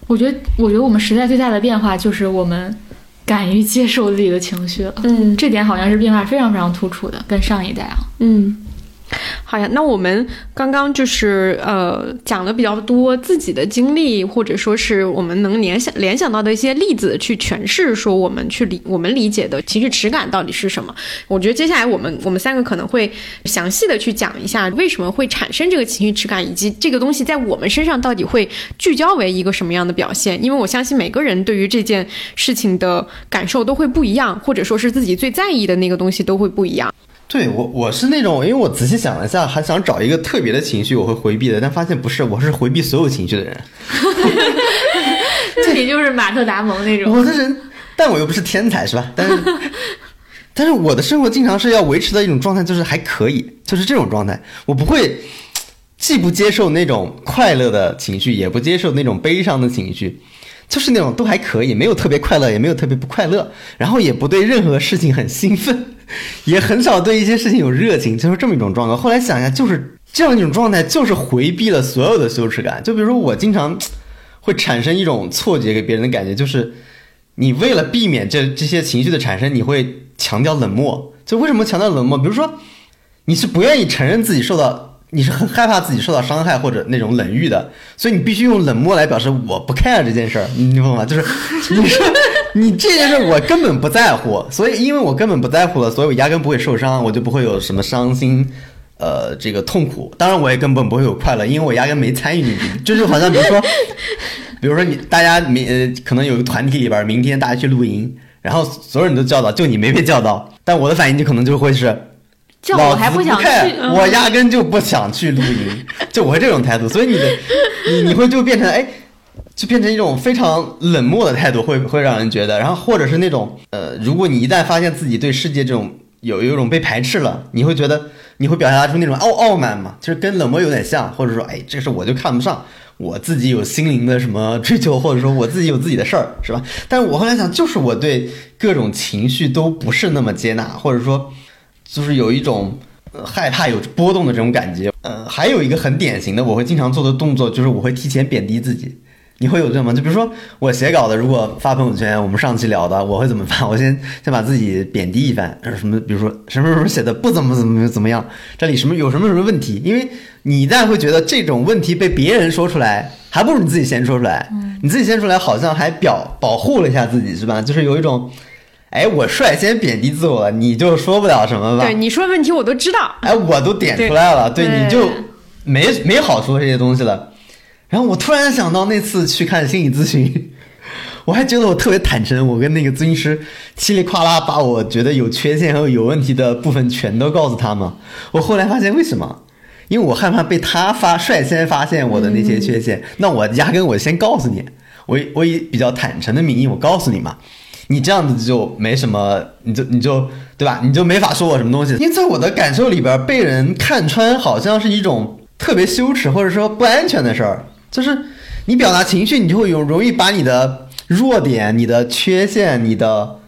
我觉得，我觉得我们时代最大的变化就是我们敢于接受自己的情绪了。嗯，这点好像是变化非常非常突出的，跟上一代啊。嗯。好。呀，那我们刚刚就是呃讲了比较多自己的经历，或者说是我们能联想联想到的一些例子去诠释说我们去理我们理解的情绪耻感到底是什么。我觉得接下来我们我们三个可能会详细的去讲一下为什么会产生这个情绪耻感，以及这个东西在我们身上到底会聚焦为一个什么样的表现。因为我相信每个人对于这件事情的感受都会不一样，或者说是自己最在意的那个东西都会不一样。对我，我是那种，因为我仔细想了一下，还想找一个特别的情绪我会回避的，但发现不是，我是回避所有情绪的人。这 你就是马特达蒙那种。我的人，但我又不是天才，是吧？但是，但是我的生活经常是要维持的一种状态，就是还可以，就是这种状态，我不会既不接受那种快乐的情绪，也不接受那种悲伤的情绪。就是那种都还可以，没有特别快乐，也没有特别不快乐，然后也不对任何事情很兴奋，也很少对一些事情有热情，就是这么一种状态。后来想一下，就是这样一种状态，就是回避了所有的羞耻感。就比如说，我经常会产生一种错觉给别人的感觉，就是你为了避免这这些情绪的产生，你会强调冷漠。就为什么强调冷漠？比如说，你是不愿意承认自己受到。你是很害怕自己受到伤害或者那种冷遇的，所以你必须用冷漠来表示我不 care 这件事儿，你懂吗？就是你说你这件事我根本不在乎，所以因为我根本不在乎了，所以我压根不会受伤，我就不会有什么伤心，呃，这个痛苦。当然我也根本不会有快乐，因为我压根没参与进去。就是好像比如说，比如说你大家明呃可能有个团体里边，明天大家去露营，然后所有人都叫到，就你没被叫到，但我的反应就可能就会是。我还不想去，我压根就不想去露营，就我会这种态度，所以你的你你会就变成哎，就变成一种非常冷漠的态度，会会让人觉得，然后或者是那种呃，如果你一旦发现自己对世界这种有有一种被排斥了，你会觉得你会表达出那种傲傲慢嘛，就是跟冷漠有点像，或者说哎，这事我就看不上，我自己有心灵的什么追求，或者说我自己有自己的事儿，是吧？但是我后来想，就是我对各种情绪都不是那么接纳，或者说。就是有一种害怕有波动的这种感觉，呃，还有一个很典型的，我会经常做的动作，就是我会提前贬低自己。你会有这吗？就比如说我写稿的，如果发朋友圈，我们上期聊的，我会怎么发？我先先把自己贬低一番，什么，比如说什么什么写的不怎么怎么怎么样，这里什么有什么什么问题？因为你一旦会觉得这种问题被别人说出来，还不如你自己先说出来。你自己先出来，好像还表保护了一下自己，是吧？就是有一种。哎，我率先贬低自我，你就说不了什么吧？对，你说问题我都知道。哎，我都点出来了，对，你就没没好说这些东西了。然后我突然想到那次去看心理咨询，我还觉得我特别坦诚，我跟那个咨询师稀里哗啦把我觉得有缺陷和有问题的部分全都告诉他嘛。我后来发现为什么？因为我害怕被他发率先发现我的那些缺陷，那我压根我先告诉你，我我以比较坦诚的名义我告诉你嘛。你这样子就没什么，你就你就对吧？你就没法说我什么东西。因为在我的感受里边，被人看穿好像是一种特别羞耻或者说不安全的事儿。就是你表达情绪，你就会有容易把你的弱点、你的缺陷、你的。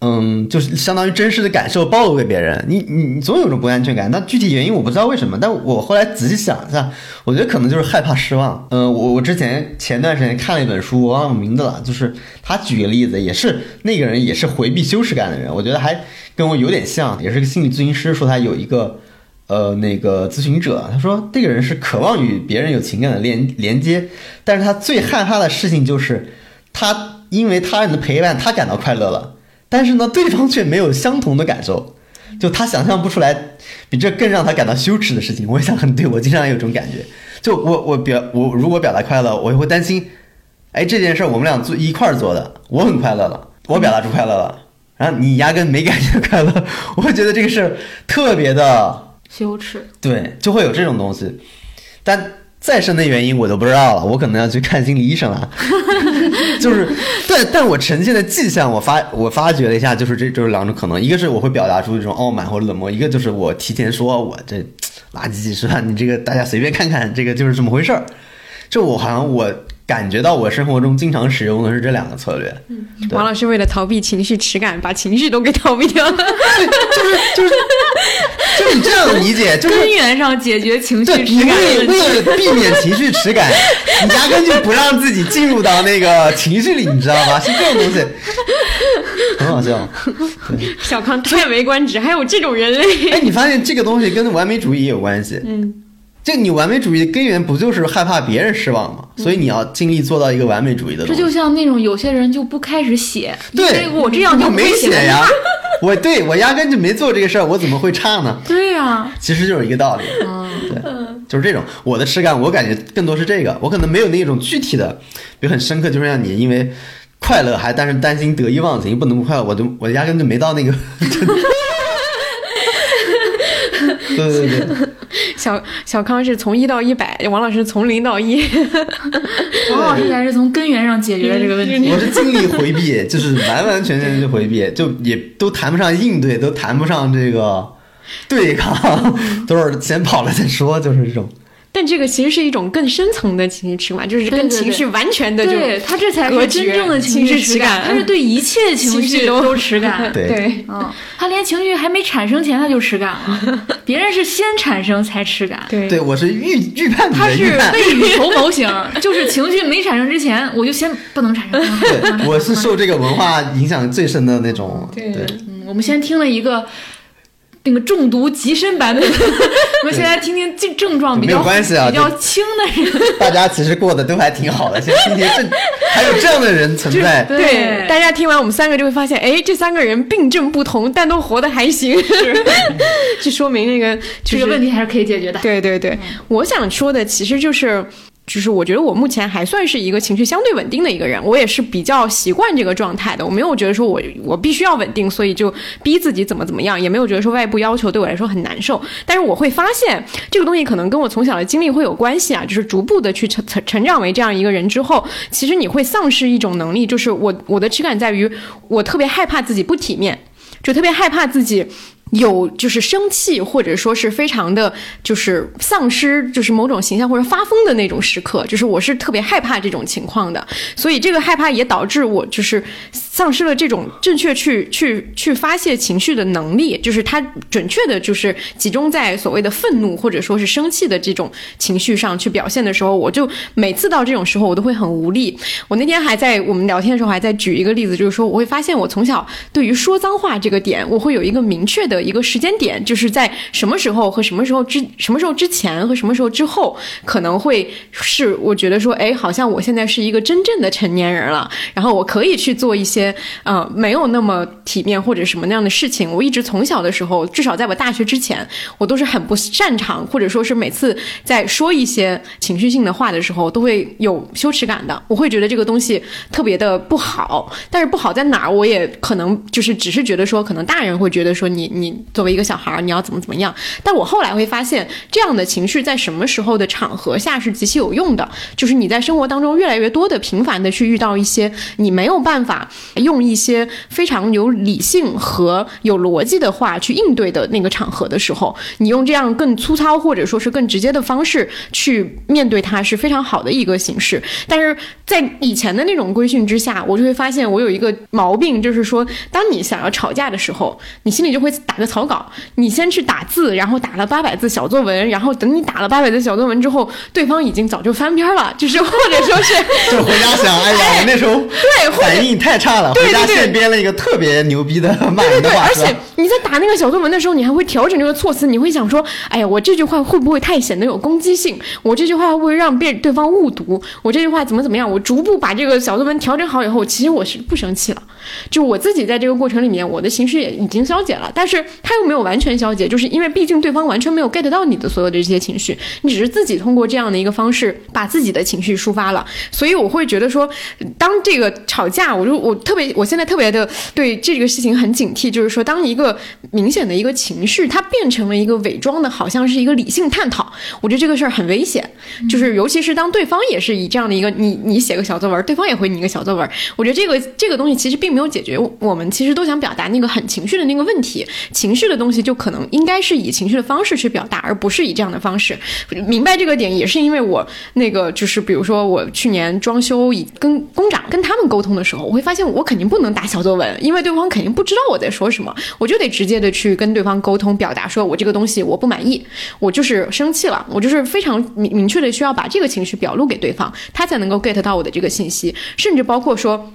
嗯，就是相当于真实的感受暴露给别人，你你你总有种不安全感。那具体原因我不知道为什么，但我后来仔细想一下，我觉得可能就是害怕失望。嗯，我我之前前段时间看了一本书，我忘了名字了，就是他举个例子，也是那个人也是回避羞耻感的人，我觉得还跟我有点像，也是个心理咨询师，说他有一个呃那个咨询者，他说这个人是渴望与别人有情感的连连接，但是他最害怕的事情就是他因为他人的陪伴，他感到快乐了。但是呢，对方却没有相同的感受，就他想象不出来比这更让他感到羞耻的事情。我想很对，我经常有这种感觉。就我我表我如果表达快乐，我也会担心，哎，这件事我们俩做一块儿做的，我很快乐了，我表达出快乐了，然后你压根没感觉快乐，我会觉得这个事特别的羞耻。对，就会有这种东西，但。再深的原因我都不知道了，我可能要去看心理医生了。就是，但但我呈现的迹象，我发我发觉了一下，就是这就是两种可能，一个是我会表达出一种傲慢或者冷漠，一个就是我提前说我这垃圾是吧？你这个大家随便看看，这个就是这么回事儿。就我好像我。感觉到我生活中经常使用的是这两个策略。嗯，王老师为了逃避情绪耻感，把情绪都给逃避掉了。就是就是就 你这样理解，就是根源上解决情绪耻感。为为了避免情绪耻感，你压根就不让自己进入到那个情绪里，你知道吗？是这种东西。很好笑。小康叹为观止，还有这种人类。哎，你发现这个东西跟完美主义也有关系。嗯，这你完美主义的根源不就是害怕别人失望吗？所以你要尽力做到一个完美主义的东西。这就像那种有些人就不开始写，因对我这样就没写写呀，我对我压根就没做这个事儿，我怎么会差呢？对呀、其实就是一个道理。嗯对，就是这种。我的耻感，我感觉更多是这个，我可能没有那种具体的，比如很深刻，就是让你因为快乐还但是担心得意忘形，不能不快乐，我就我压根就没到那个。对对对，小小康是从一到一百，王老师从零到一。王老师才是从根源上解决了这个问题。我是尽力回避，就是完完全全去回避，就也都谈不上应对，都谈不上这个对抗，都是先跑了再说，就是这种。但这个其实是一种更深层的情绪耻感，就是跟情绪完全的就对他这才是真正的情绪耻感他是对一切 情情绪都绪都耻感。对对。嗯，他连情绪还没产生前他就耻感了，别人是先产生才耻感。对对，我是预预判你他是。未雨绸缪型，就是情绪没产生之前，我就先不能产生。对，我是受这个文化影响最深的那种。对对，嗯，我们先听了一个那个中毒极深版本，我们现在听听症症状比没有较关系啊比较轻的人。大家其实过得都还挺好的，先听听这 还有这样的人存在。对，大家听完我们三个就会发现，哎，这三个人病症不同，但都活得还行，这说明那个、就是、这个问题还是可以解决的。对对对，我想说的其实就是。就是我觉得我目前还算是一个情绪相对稳定的一个人，我也是比较习惯这个状态的。我没有觉得说我我必须要稳定，所以就逼自己怎么怎么样，也没有觉得说外部要求对我来说很难受。但是我会发现这个东西可能跟我从小的经历会有关系啊，就是逐步的去成成成长为这样一个人之后，其实你会丧失一种能力，就是我我的耻感在于我特别害怕自己不体面，就特别害怕自己。有就是生气，或者说是非常的，就是丧失，就是某种形象或者发疯的那种时刻，就是我是特别害怕这种情况的，所以这个害怕也导致我就是丧失了这种正确去去去发泄情绪的能力，就是它准确的就是集中在所谓的愤怒或者说是生气的这种情绪上去表现的时候，我就每次到这种时候我都会很无力。我那天还在我们聊天的时候还在举一个例子，就是说我会发现我从小对于说脏话这个点，我会有一个明确的。一个时间点，就是在什么时候和什么时候之什么时候之前和什么时候之后，可能会是我觉得说，哎，好像我现在是一个真正的成年人了，然后我可以去做一些呃没有那么体面或者什么那样的事情。我一直从小的时候，至少在我大学之前，我都是很不擅长，或者说是每次在说一些情绪性的话的时候，都会有羞耻感的。我会觉得这个东西特别的不好，但是不好在哪儿，我也可能就是只是觉得说，可能大人会觉得说你你。作为一个小孩儿，你要怎么怎么样？但我后来会发现，这样的情绪在什么时候的场合下是极其有用的。就是你在生活当中越来越多的频繁的去遇到一些你没有办法用一些非常有理性和有逻辑的话去应对的那个场合的时候，你用这样更粗糙或者说是更直接的方式去面对它是非常好的一个形式。但是在以前的那种规训之下，我就会发现我有一个毛病，就是说，当你想要吵架的时候，你心里就会打个草稿，你先去打字，然后打了八百字小作文，然后等你打了八百字小作文之后，对方已经早就翻篇了，就是 或者说是就回家想，哎呀，我那时候对反应太差了，回家现编了一个特别牛逼的骂人的对，话，而且你在打那个小作文的时候，你还会调整这个措辞，你会想说，哎呀，我这句话会不会太显得有攻击性？我这句话会不会让别对方误读？我这句话怎么怎么样？我逐步把这个小作文调整好以后，其实我是不生气了，就我自己在这个过程里面，我的情绪也已经消解了，但是他又没有完全消解，就是因为毕竟对方完全没有 get 到你的所有的这些情绪，你只是自己通过这样的一个方式把自己的情绪抒发了，所以我会觉得说，当这个吵架，我就我特别，我现在特别的对这个事情很警惕，就是说，当一个明显的一个情绪，它变成了一个伪装的，好像是一个理性探讨，我觉得这个事儿很危险，就是尤其是当对方也是以这样的一个你你写个小作文，对方也回你一个小作文，我觉得这个这个东西其实并没有解决我们其实都想表达那个很情绪的那个问题，情绪的东西就可能应该是以情绪的方式去表达，而不是以这样的方式。明白这个点也是因为我那个就是比如说我去年装修以跟工长跟他们沟通的时候，我会发现我肯定不能打小作文，因为对方肯定不知道我在说什么，我就得直接的去跟对方沟通，表达说我这个东西我不满意，我就是生气了，我就是非常明明确的需要把这个情绪表露给对方，他才能够 get 到我的这个信息，甚至包括说。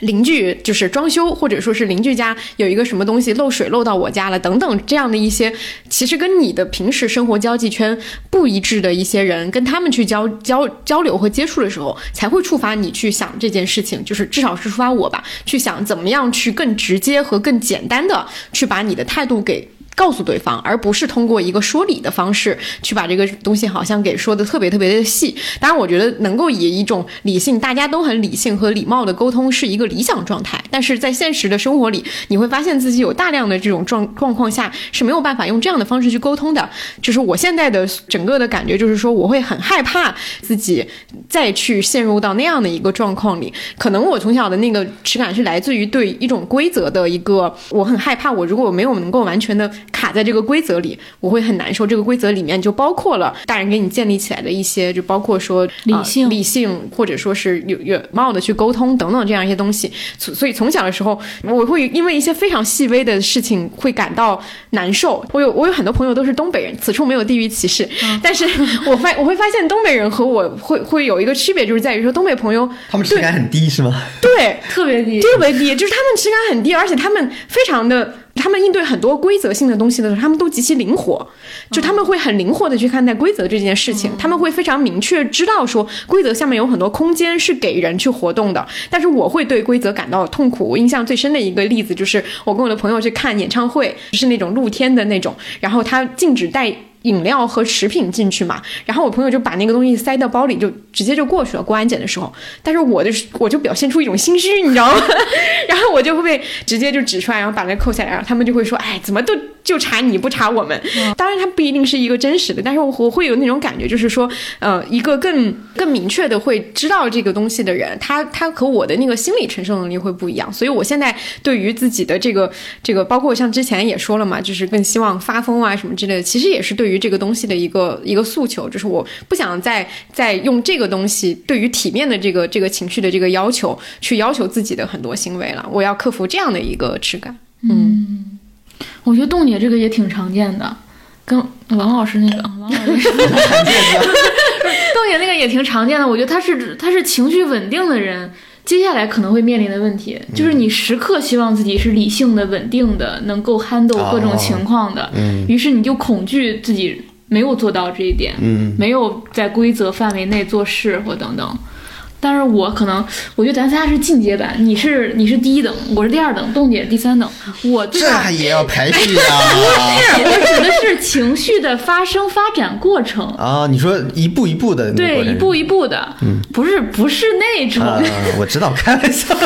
邻居就是装修，或者说是邻居家有一个什么东西漏水漏到我家了，等等这样的一些，其实跟你的平时生活交际圈不一致的一些人，跟他们去交交交流和接触的时候，才会触发你去想这件事情，就是至少是触发我吧，去想怎么样去更直接和更简单的去把你的态度给。告诉对方，而不是通过一个说理的方式去把这个东西好像给说的特别特别的细。当然，我觉得能够以一种理性，大家都很理性和礼貌的沟通是一个理想状态。但是在现实的生活里，你会发现自己有大量的这种状状况下是没有办法用这样的方式去沟通的。就是我现在的整个的感觉，就是说我会很害怕自己再去陷入到那样的一个状况里。可能我从小的那个耻感是来自于对一种规则的一个，我很害怕，我如果没有能够完全的。卡在这个规则里，我会很难受。这个规则里面就包括了大人给你建立起来的一些，就包括说理性、理性，或者说是有有貌的去沟通等等这样一些东西。所以从小的时候，我会因为一些非常细微的事情会感到难受。我有我有很多朋友都是东北人，此处没有地域歧视。但是我发我会发现东北人和我会会有一个区别，就是在于说东北朋友他们耻感很低是吗？对，特别低，特别低，就是他们耻感很低，而且他们非常的。他们应对很多规则性的东西的时候，他们都极其灵活，就他们会很灵活的去看待规则这件事情，他们会非常明确知道说规则下面有很多空间是给人去活动的。但是我会对规则感到痛苦。我印象最深的一个例子就是我跟我的朋友去看演唱会，是那种露天的那种，然后他禁止带。饮料和食品进去嘛，然后我朋友就把那个东西塞到包里，就直接就过去了。过安检的时候，但是我的我就表现出一种心虚，你知道吗？然后我就会被直接就指出来，然后把那扣下来，然后他们就会说：“哎，怎么都就查你不查我们？”当然，它不一定是一个真实的，但是我我会有那种感觉，就是说，呃，一个更更明确的会知道这个东西的人，他他和我的那个心理承受能力会不一样。所以我现在对于自己的这个这个，包括像之前也说了嘛，就是更希望发疯啊什么之类的，其实也是对于。这个东西的一个一个诉求，就是我不想再再用这个东西对于体面的这个这个情绪的这个要求去要求自己的很多行为了。我要克服这样的一个质感。嗯，我觉得冻姐这个也挺常见的，跟王老师那个王老师 冻姐那个也挺常见的。我觉得他是他是情绪稳定的人。接下来可能会面临的问题，就是你时刻希望自己是理性的、稳定的，能够 handle 各种情况的，于是你就恐惧自己没有做到这一点，没有在规则范围内做事或等等。但是我可能，我觉得咱仨是进阶版，你是你是第一等，我是第二等，冻姐第三等。我这也要排 序啊？不是，我指的是情绪的发生发展过程啊。你说一步一步的，对，一步一步的，嗯，不是不是那种。我知道，开玩笑。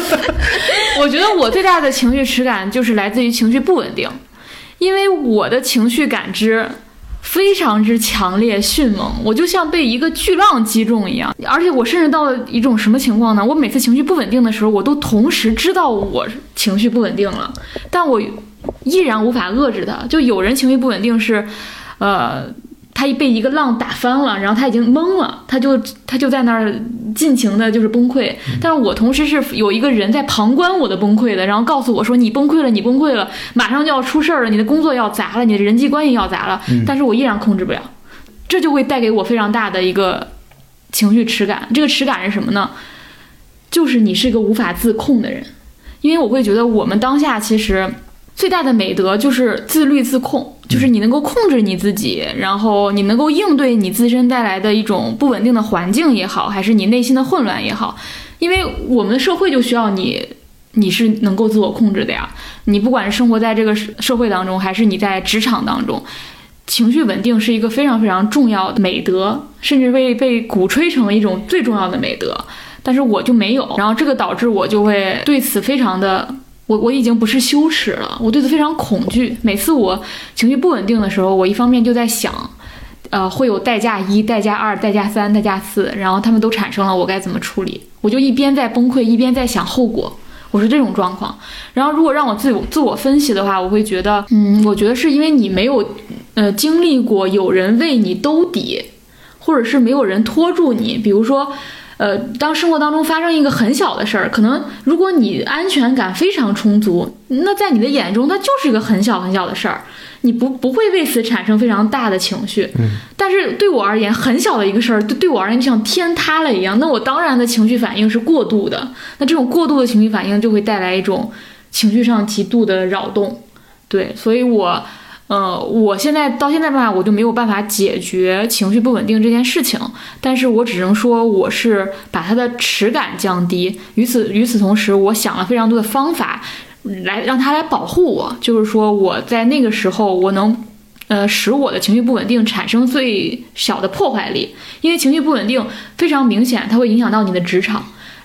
我觉得我最大的情绪耻感就是来自于情绪不稳定，因为我的情绪感知。非常之强烈迅猛，我就像被一个巨浪击中一样，而且我甚至到了一种什么情况呢？我每次情绪不稳定的时候，我都同时知道我情绪不稳定了，但我依然无法遏制它。就有人情绪不稳定是，呃。他被一个浪打翻了，然后他已经懵了，他就他就在那儿尽情的就是崩溃。但是我同时是有一个人在旁观我的崩溃的，然后告诉我说：“你崩溃了，你崩溃了，马上就要出事儿了，你的工作要砸了，你的人际关系要砸了。”但是我依然控制不了，这就会带给我非常大的一个情绪耻感。这个耻感是什么呢？就是你是一个无法自控的人，因为我会觉得我们当下其实。最大的美德就是自律自控，就是你能够控制你自己，然后你能够应对你自身带来的一种不稳定的环境也好，还是你内心的混乱也好，因为我们的社会就需要你，你是能够自我控制的呀。你不管是生活在这个社会当中，还是你在职场当中，情绪稳定是一个非常非常重要的美德，甚至被被鼓吹成为一种最重要的美德。但是我就没有，然后这个导致我就会对此非常的。我我已经不是羞耻了，我对此非常恐惧。每次我情绪不稳定的时候，我一方面就在想，呃，会有代价一、代价二、代价三、代价四，然后他们都产生了，我该怎么处理？我就一边在崩溃，一边在想后果。我是这种状况。然后如果让我自我自我分析的话，我会觉得，嗯，我觉得是因为你没有，呃，经历过有人为你兜底，或者是没有人拖住你。比如说，呃，当生活当中发生一个很小的事儿，可能如果你安全感非常充足，那在你的眼中，它就是一个很小很小的事儿，你不不会为此产生非常大的情绪。嗯，但是对我而言，很小的一个事儿，对对我而言就像天塌了一样，那我当然的情绪反应是过度的。那这种过度的情绪反应就会带来一种情绪上极度的扰动。对，所以我。呃，我现在到现在吧，我就没有办法解决情绪不稳定这件事情，但是我只能说我是把它的耻感降低。与此与此同时，我想了非常多的方法，来让它来保护我。就是说，我在那个时候，我能，呃，使我的情绪不稳定产生最小的破坏力，因为情绪不稳定非常明显，它会影响到你的职场。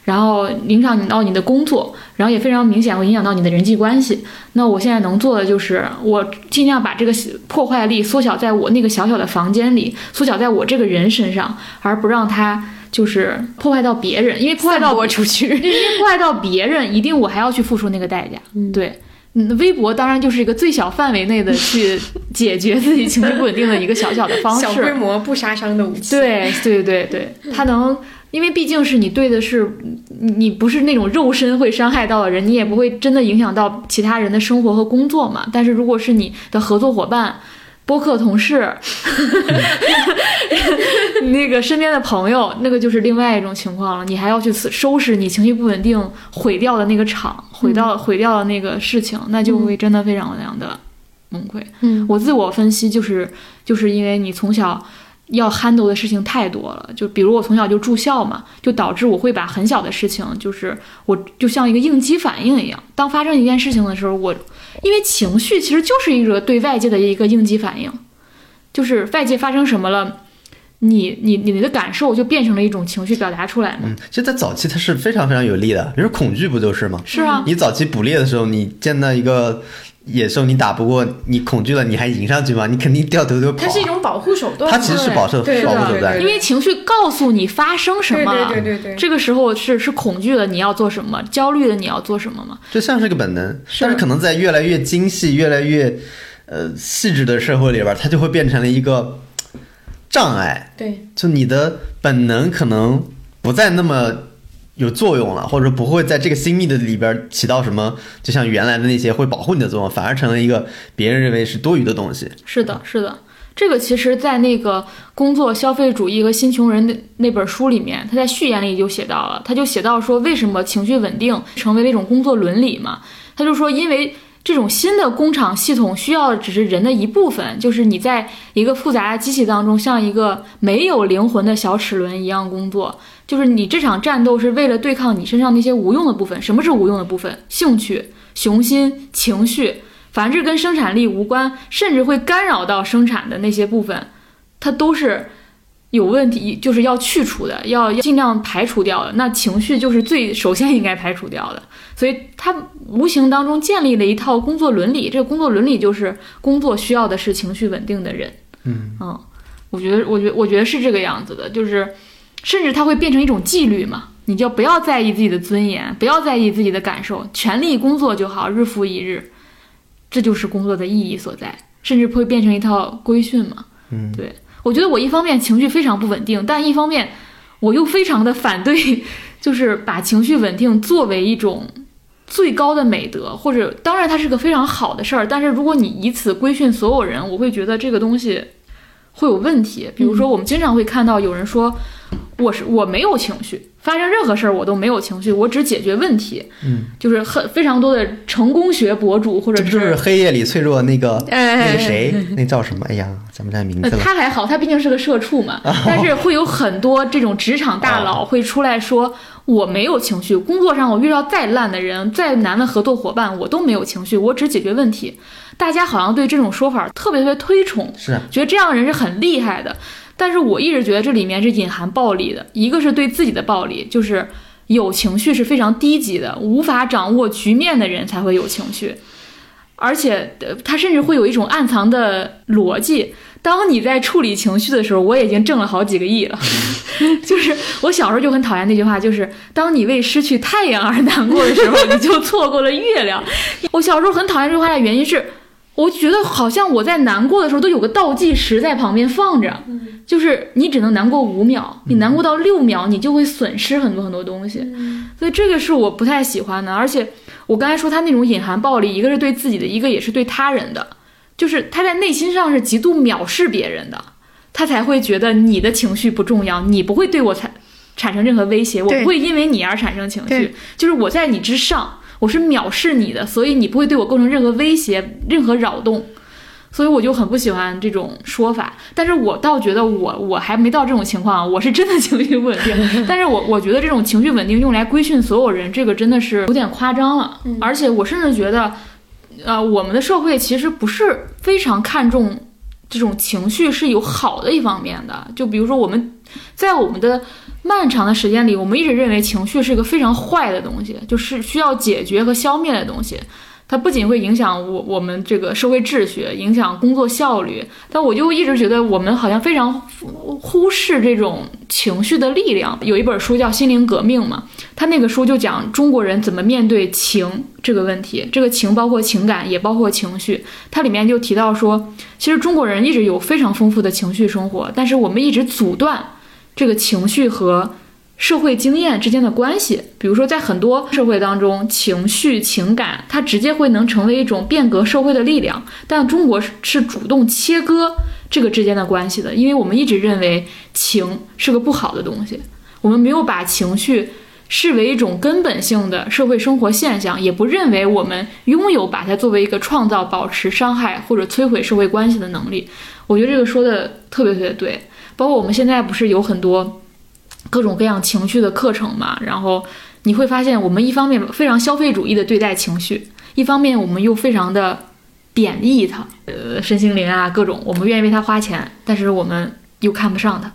然后影响到你的工作，然后也非常明显会影响到你的人际关系。那我现在能做的就是，我尽量把这个破坏力缩小在我那个小小的房间里，缩小在我这个人身上，而不让它就是破坏到别人。因为破坏到我出去，因为破坏到别人，一定我还要去付出那个代价。对，嗯，微博当然就是一个最小范围内的去解决自己情绪不稳定的一个小小的方式，小规模不杀伤的武器。对，对，对，对，它能。因为毕竟是你对的是，你不是那种肉身会伤害到的人，你也不会真的影响到其他人的生活和工作嘛。但是如果是你的合作伙伴、播客同事、那个身边的朋友，那个就是另外一种情况了。你还要去收拾你情绪不稳定毁掉的那个场，毁掉毁掉的那个事情，那就会真的非常非常的崩溃。嗯，我自我分析就是，就是因为你从小。要 handle 的事情太多了，就比如我从小就住校嘛，就导致我会把很小的事情，就是我就像一个应激反应一样。当发生一件事情的时候，我因为情绪其实就是一个对外界的一个应激反应，就是外界发生什么了，你你你的感受就变成了一种情绪表达出来嘛。嗯，其实，在早期它是非常非常有利的，比如恐惧不就是吗？是啊，你早期捕猎的时候，你见到一个。野兽你打不过，你恐惧了，你还迎上去吗？你肯定掉头就跑。它是一种保护手段。它其实是保护保护手段，因为情绪告诉你发生什么了。对对对对。这个时候是是恐惧的，你要做什么？焦虑的你要做什么吗？就像是个本能，但是可能在越来越精细、越来越呃细致的社会里边，它就会变成了一个障碍。对。就你的本能可能不再那么。有作用了，或者不会在这个新密的里边起到什么，就像原来的那些会保护你的作用，反而成了一个别人认为是多余的东西。是的，是的，这个其实，在那个《工作、消费主义和新穷人》那那本书里面，他在序言里就写到了，他就写到说，为什么情绪稳定成为了一种工作伦理嘛？他就说，因为这种新的工厂系统需要的只是人的一部分，就是你在一个复杂的机器当中，像一个没有灵魂的小齿轮一样工作。就是你这场战斗是为了对抗你身上那些无用的部分。什么是无用的部分？兴趣、雄心、情绪，凡是跟生产力无关，甚至会干扰到生产的那些部分，它都是有问题，就是要去除的，要尽量排除掉的。那情绪就是最首先应该排除掉的。所以他无形当中建立了一套工作伦理。这个工作伦理就是工作需要的是情绪稳定的人。嗯嗯，我觉得，我觉，我觉得是这个样子的，就是。甚至它会变成一种纪律嘛？你就不要在意自己的尊严，不要在意自己的感受，全力工作就好，日复一日，这就是工作的意义所在。甚至会变成一套规训嘛？嗯，对我觉得我一方面情绪非常不稳定，但一方面我又非常的反对，就是把情绪稳定作为一种最高的美德，或者当然它是个非常好的事儿，但是如果你以此规训所有人，我会觉得这个东西会有问题。比如说，我们经常会看到有人说。我是我没有情绪，发生任何事儿我都没有情绪，我只解决问题。嗯，就是很非常多的成功学博主或者是黑夜里脆弱那个那个谁，那叫什么？哎呀，想不起来名字了。他还好，他毕竟是个社畜嘛。但是会有很多这种职场大佬会出来说，我没有情绪，工作上我遇到再烂的人、再难的合作伙伴，我都没有情绪，我只解决问题。大家好像对这种说法特别特别推崇，是觉得这样的人是很厉害的。但是我一直觉得这里面是隐含暴力的，一个是对自己的暴力，就是有情绪是非常低级的，无法掌握局面的人才会有情绪，而且他甚至会有一种暗藏的逻辑。当你在处理情绪的时候，我已经挣了好几个亿了。就是我小时候就很讨厌那句话，就是当你为失去太阳而难过的时候，你就错过了月亮。我小时候很讨厌这句话的原因是。我觉得好像我在难过的时候都有个倒计时在旁边放着，就是你只能难过五秒，你难过到六秒，你就会损失很多很多东西，所以这个是我不太喜欢的。而且我刚才说他那种隐含暴力，一个是对自己的，一个也是对他人的，就是他在内心上是极度藐视别人的，他才会觉得你的情绪不重要，你不会对我产产生任何威胁，我不会因为你而产生情绪，就是我在你之上。我是藐视你的，所以你不会对我构成任何威胁、任何扰动，所以我就很不喜欢这种说法。但是我倒觉得我我还没到这种情况，我是真的情绪稳定。但是我我觉得这种情绪稳定用来规训所有人，这个真的是有点夸张了。而且我甚至觉得，呃，我们的社会其实不是非常看重这种情绪是有好的一方面的。就比如说我们在我们的漫长的时间里，我们一直认为情绪是一个非常坏的东西，就是需要解决和消灭的东西。它不仅会影响我我们这个社会秩序，影响工作效率，但我就一直觉得我们好像非常忽视这种情绪的力量。有一本书叫《心灵革命》嘛，他那个书就讲中国人怎么面对情这个问题。这个情包括情感，也包括情绪。它里面就提到说，其实中国人一直有非常丰富的情绪生活，但是我们一直阻断这个情绪和社会经验之间的关系。比如说，在很多社会当中，情绪、情感它直接会能成为一种变革社会的力量，但中国是主动切割这个之间的关系的，因为我们一直认为情是个不好的东西，我们没有把情绪。视为一种根本性的社会生活现象，也不认为我们拥有把它作为一个创造、保持、伤害或者摧毁社会关系的能力。我觉得这个说的特别特别对。包括我们现在不是有很多各种各样情绪的课程嘛？然后你会发现，我们一方面非常消费主义的对待情绪，一方面我们又非常的贬义它，呃，身心灵啊各种，我们愿意为它花钱，但是我们又看不上它，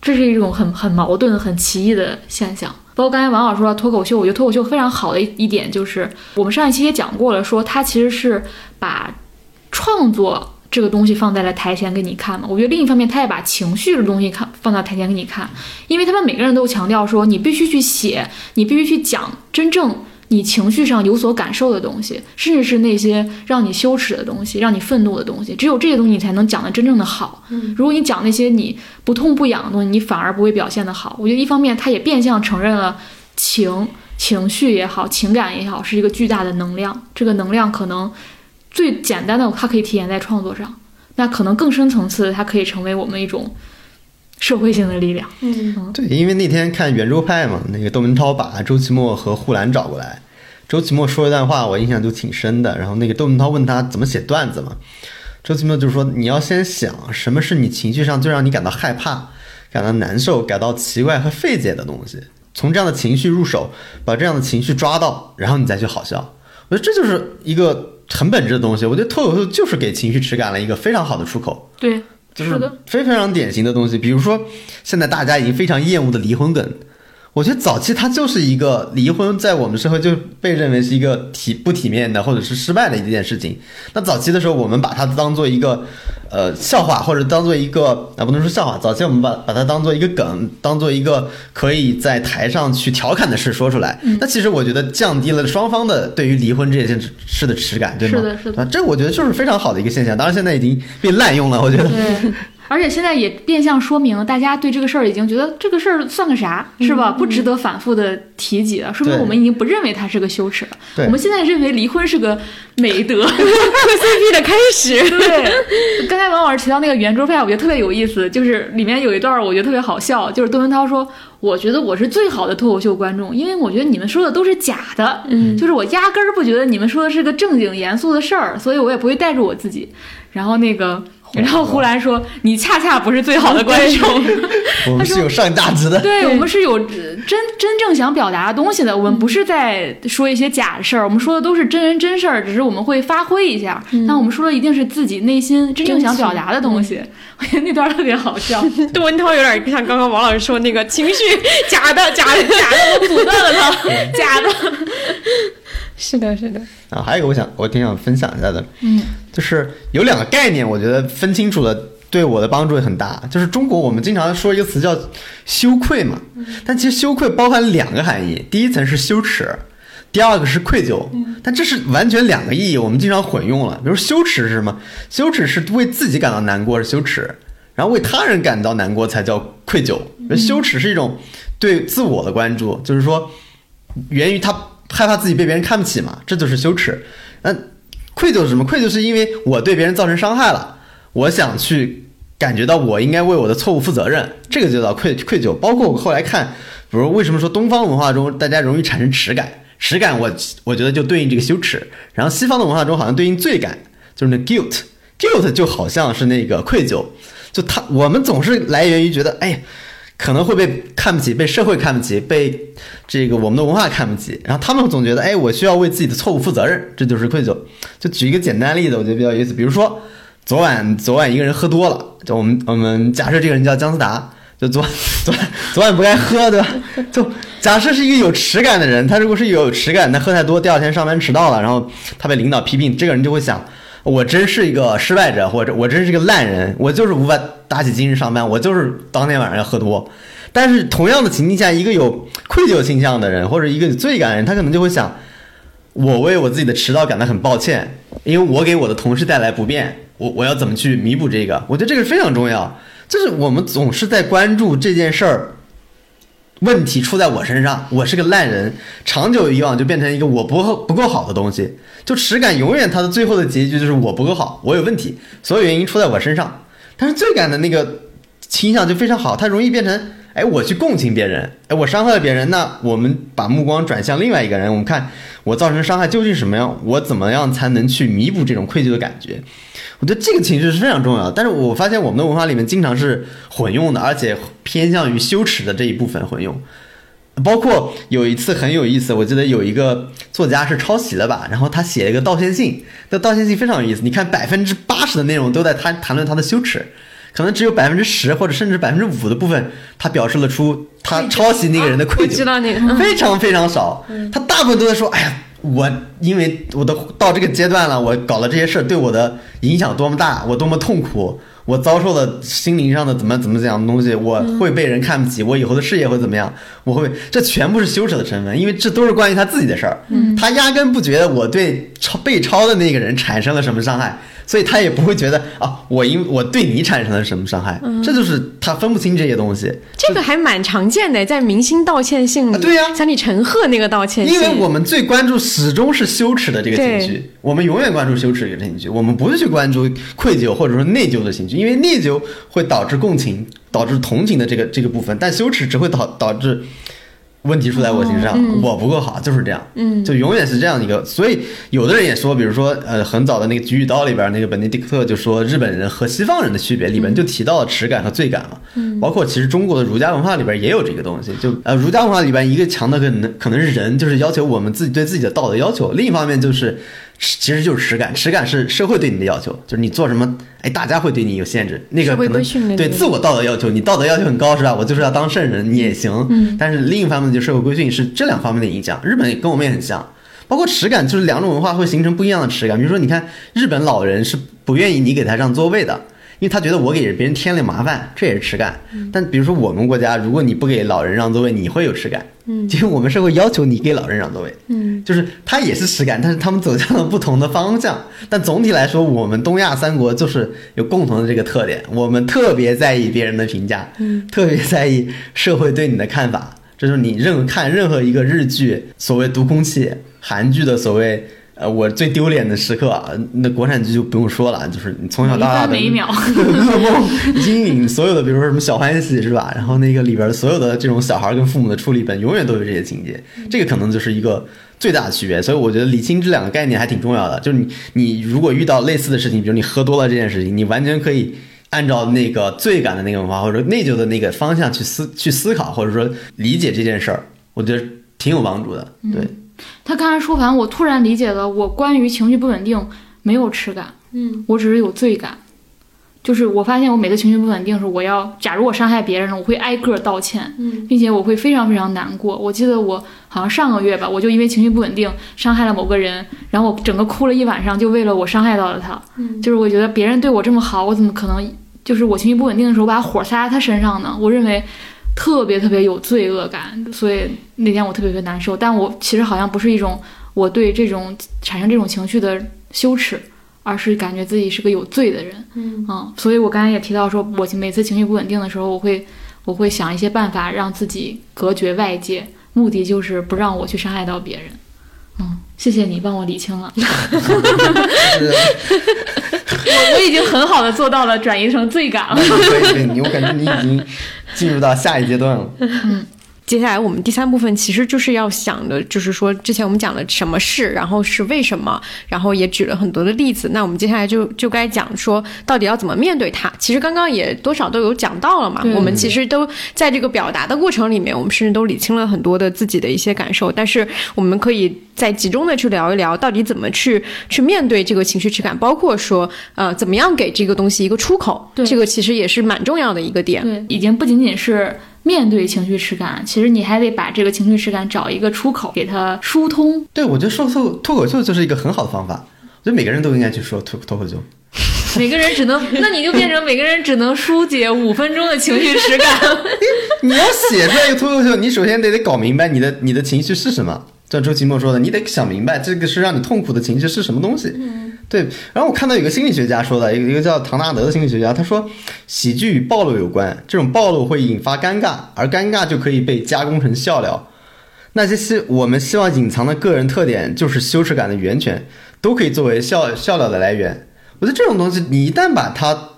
这是一种很很矛盾、很奇异的现象。包括刚才王老师说到脱口秀，我觉得脱口秀非常好的一一点就是，我们上一期也讲过了，说它其实是把创作这个东西放在了台前给你看嘛。我觉得另一方面，他也把情绪的东西看放到台前给你看，因为他们每个人都强调说，你必须去写，你必须去讲真正你情绪上有所感受的东西，甚至是那些让你羞耻的东西、让你愤怒的东西，只有这些东西你才能讲得真正的好。如果你讲那些你不痛不痒的东西，你反而不会表现得好。我觉得一方面，他也变相承认了情情绪也好，情感也好，是一个巨大的能量。这个能量可能最简单的，它可以体现在创作上；那可能更深层次的，它可以成为我们一种社会性的力量。嗯，对，因为那天看圆桌派嘛，那个窦文涛把周奇墨和护栏找过来，周奇墨说一段话，我印象就挺深的。然后那个窦文涛问他怎么写段子嘛，周奇墨就说你要先想什么是你情绪上最让你感到害怕、感到难受、感到奇怪和费解的东西，从这样的情绪入手，把这样的情绪抓到，然后你再去好笑。我觉得这就是一个很本质的东西。我觉得脱口秀就是给情绪持感了一个非常好的出口。对，就是的，非非常典型的东西。比如说，现在大家已经非常厌恶的离婚梗，我觉得早期它就是一个离婚，在我们社会就被认为是一个体不体面的或者是失败的一件事情。那早期的时候，我们把它当做一个呃笑话，或者当做一个啊不能说笑话，早期我们把把它当做一个梗，当做一个可以在台上去调侃的事说出来。嗯那其实我觉得降低了双方的对于离婚这件事的耻感，对吗？是的是的啊，这我觉得就是非常好的一个现象。当然，现在已经被滥用了，我觉得。对，而且现在也变相说明了，大家对这个事儿已经觉得这个事儿算个啥，是吧？不值得反复的提及了，说明我们已经不认为它是个羞耻了。对我们现在认为离婚是个美德。CP 的开始，对，刚才王老师提到那个圆桌派，我觉得特别有意思，就是里面有一段我觉得特别好笑，就是窦文涛说：“我觉得我是最好的脱口秀观众，因为我觉得你们说的都是假的，嗯就是我压根儿不觉得你们说的是个正经严肃的事儿，所以我也不会带着我自己。”然后那个，然后胡兰说：“你恰恰不是最好的观众。”我们是有上价值的。对对我们是有真真正想表达的东西的，我们不是在说一些假事儿，我们说的都是真人真事儿，只是我们会发挥一下。但我们说的一定是自己内心真正想表达的东西。我觉得那段特别好笑，杜文涛有点像刚刚王老师说那个情绪假的，假的，假的，我阻断了他，假的。是的，是的，啊，还有一个我想我挺想分享一下的，嗯，就是有两个概念，我觉得分清楚了对我的帮助也很大。就是中国我们经常说一个词叫羞愧嘛，但其实羞愧包含两个含义，第一层是羞耻，第二个是愧疚，但这是完全两个意义，我们经常混用了。比如羞耻是什么？羞耻是为自己感到难过是羞耻，然后为他人感到难过才叫愧疚。羞耻是一种对自我的关注，就是说源于他害怕自己被别人看不起嘛，这就是羞耻。那愧疚是什么？愧疚是因为我对别人造成伤害了，我想去感觉到我应该为我的错误负责任，这个就叫愧愧疚。包括我后来看，比如为什么说东方文化中大家容易产生耻感？耻感，我我觉得就对应这个羞耻，然后西方的文化中好像对应罪感，就是那 guilt，guilt 就好像是那个愧疚，就他我们总是来源于觉得，哎呀，可能会被看不起，被社会看不起，被这个我们的文化看不起，然后他们总觉得，哎，我需要为自己的错误负责任，这就是愧疚。就举一个简单例子，我觉得比较有意思，比如说昨晚昨晚一个人喝多了，就我们我们假设这个人叫姜思达。就昨 昨晚昨晚不该喝，对吧？就假设是一个有耻感的人，他如果是有耻感，他喝太多，第二天上班迟到了，然后他被领导批评，这个人就会想：我真是一个失败者，或者我真是个烂人，我就是无法打起精神上班，我就是当天晚上要喝多。但是同样的情境下，一个有愧疚倾向的人，或者一个有罪感的人，他可能就会想：我为我自己的迟到感到很抱歉，因为我给我的同事带来不便，我我要怎么去弥补这个？我觉得这个非常重要。就是我们总是在关注这件事儿，问题出在我身上，我是个烂人，长久以往就变成一个我不不够好的东西。就耻感永远它的最后的结局就是我不够好，我有问题，所有原因出在我身上。但是罪感的那个倾向就非常好，它容易变成，哎，我去共情别人，哎，我伤害了别人，那我们把目光转向另外一个人，我们看我造成伤害究竟什么样，我怎么样才能去弥补这种愧疚的感觉。我觉得这个情绪是非常重要的，但是我发现我们的文化里面经常是混用的，而且偏向于羞耻的这一部分混用。包括有一次很有意思，我记得有一个作家是抄袭了吧，然后他写了一个道歉信，那道歉信非常有意思。你看百分之八十的内容都在他谈论他的羞耻，可能只有百分之十或者甚至百分之五的部分，他表示了出他抄袭那个人的愧疚，知道那个非常非常少。他大部分都在说，哎呀。我因为我都到这个阶段了，我搞了这些事儿对我的影响多么大，我多么痛苦，我遭受了心灵上的怎么怎么怎样的东西，我会被人看不起，我以后的事业会怎么样？我会，这全部是羞耻的成分，因为这都是关于他自己的事儿，他压根不觉得我对抄被抄的那个人产生了什么伤害。所以他也不会觉得啊，我因我对你产生了什么伤害，这就是他分不清这些东西。这个还蛮常见的，在明星道歉信里，对呀，像李陈赫那个道歉信。因为我们最关注始终是羞耻的这个情绪，我们永远关注羞耻这个情绪，我们不会去关注愧疚或者说内疚的情绪，因为内疚会导致共情，导致同情的这个这个部分，但羞耻只会导导致。问题出在我身上，我不够好，就是这样，就永远是这样一个。所以有的人也说，比如说，呃，很早的那个《菊与刀》里边，那个本尼迪克特就说日本人和西方人的区别，里边就提到了耻感和罪感嘛。包括其实中国的儒家文化里边也有这个东西。就呃，儒家文化里边一个强的可能可能是人，就是要求我们自己对自己的道德要求；另一方面就是。其实就是耻感，耻感是社会对你的要求，就是你做什么，哎，大家会对你有限制。那个可能对自我道德要求，你道德要求很高是吧？我就是要当圣人，你也行。嗯。但是另一方面就社会规训是这两方面的影响。日本跟我们也很像，包括耻感，就是两种文化会形成不一样的耻感。比如说，你看日本老人是不愿意你给他让座位的。因为他觉得我给别人添了麻烦，这也是耻感。但比如说我们国家，如果你不给老人让座位，你会有耻感。嗯，因为我们社会要求你给老人让座位。嗯，就是他也是耻感，但是他们走向了不同的方向。但总体来说，我们东亚三国就是有共同的这个特点，我们特别在意别人的评价，嗯，特别在意社会对你的看法。这就是你任看任何一个日剧，所谓读空气；韩剧的所谓。呃，我最丢脸的时刻啊，那国产剧就不用说了，就是你从小到大的噩 梦阴影，所有的，比如说什么小欢喜是吧？然后那个里边所有的这种小孩跟父母的处理本，永远都有这些情节，这个可能就是一个最大的区别。所以我觉得理清这两个概念还挺重要的。就是你，你如果遇到类似的事情，比如你喝多了这件事情，你完全可以按照那个罪感的那个文化或者内疚的那个方向去思去思考，或者说理解这件事儿，我觉得挺有帮助的。对。他刚才说完，我突然理解了，我关于情绪不稳定没有耻感，嗯，我只是有罪感，就是我发现我每次情绪不稳定时，我要假如我伤害别人了，我会挨个道歉，嗯，并且我会非常非常难过。我记得我好像上个月吧，我就因为情绪不稳定伤害了某个人，然后我整个哭了一晚上，就为了我伤害到了他，嗯，就是我觉得别人对我这么好，我怎么可能就是我情绪不稳定的时候把火撒在他身上呢？我认为。特别特别有罪恶感，所以那天我特别特别难受。但我其实好像不是一种我对这种产生这种情绪的羞耻，而是感觉自己是个有罪的人。嗯所以我刚才也提到说，我每次情绪不稳定的时候，我会我会想一些办法让自己隔绝外界，目的就是不让我去伤害到别人。嗯，谢谢你帮我理清了，我我已经很好的做到了转移成罪感了。可以，可以，你我感觉你已经进入到下一阶段了。接下来我们第三部分其实就是要想的，就是说之前我们讲了什么是，然后是为什么，然后也举了很多的例子。那我们接下来就就该讲说到底要怎么面对它。其实刚刚也多少都有讲到了嘛，我们其实都在这个表达的过程里面，我们甚至都理清了很多的自己的一些感受。但是我们可以再集中的去聊一聊，到底怎么去去面对这个情绪质感，包括说呃怎么样给这个东西一个出口，对这个其实也是蛮重要的一个点。对，已经不仅仅是面对情绪耻感，其实你还得把这个情绪耻感找一个出口，给它疏通。对，我觉得说脱脱口秀就是一个很好的方法。我觉得每个人都应该去说脱脱口秀。每个人只能，那你就变成每个人只能疏解五分钟的情绪耻感。你要写出来一个脱口秀，你首先得得搞明白你的你的情绪是什么。像周奇墨说的，你得想明白这个是让你痛苦的情绪是什么东西。对。然后我看到有个心理学家说的，一个一个叫唐纳德的心理学家，他说，喜剧与暴露有关，这种暴露会引发尴尬，而尴尬就可以被加工成笑料。那些希我们希望隐藏的个人特点，就是羞耻感的源泉，都可以作为笑笑料的来源。我觉得这种东西，你一旦把它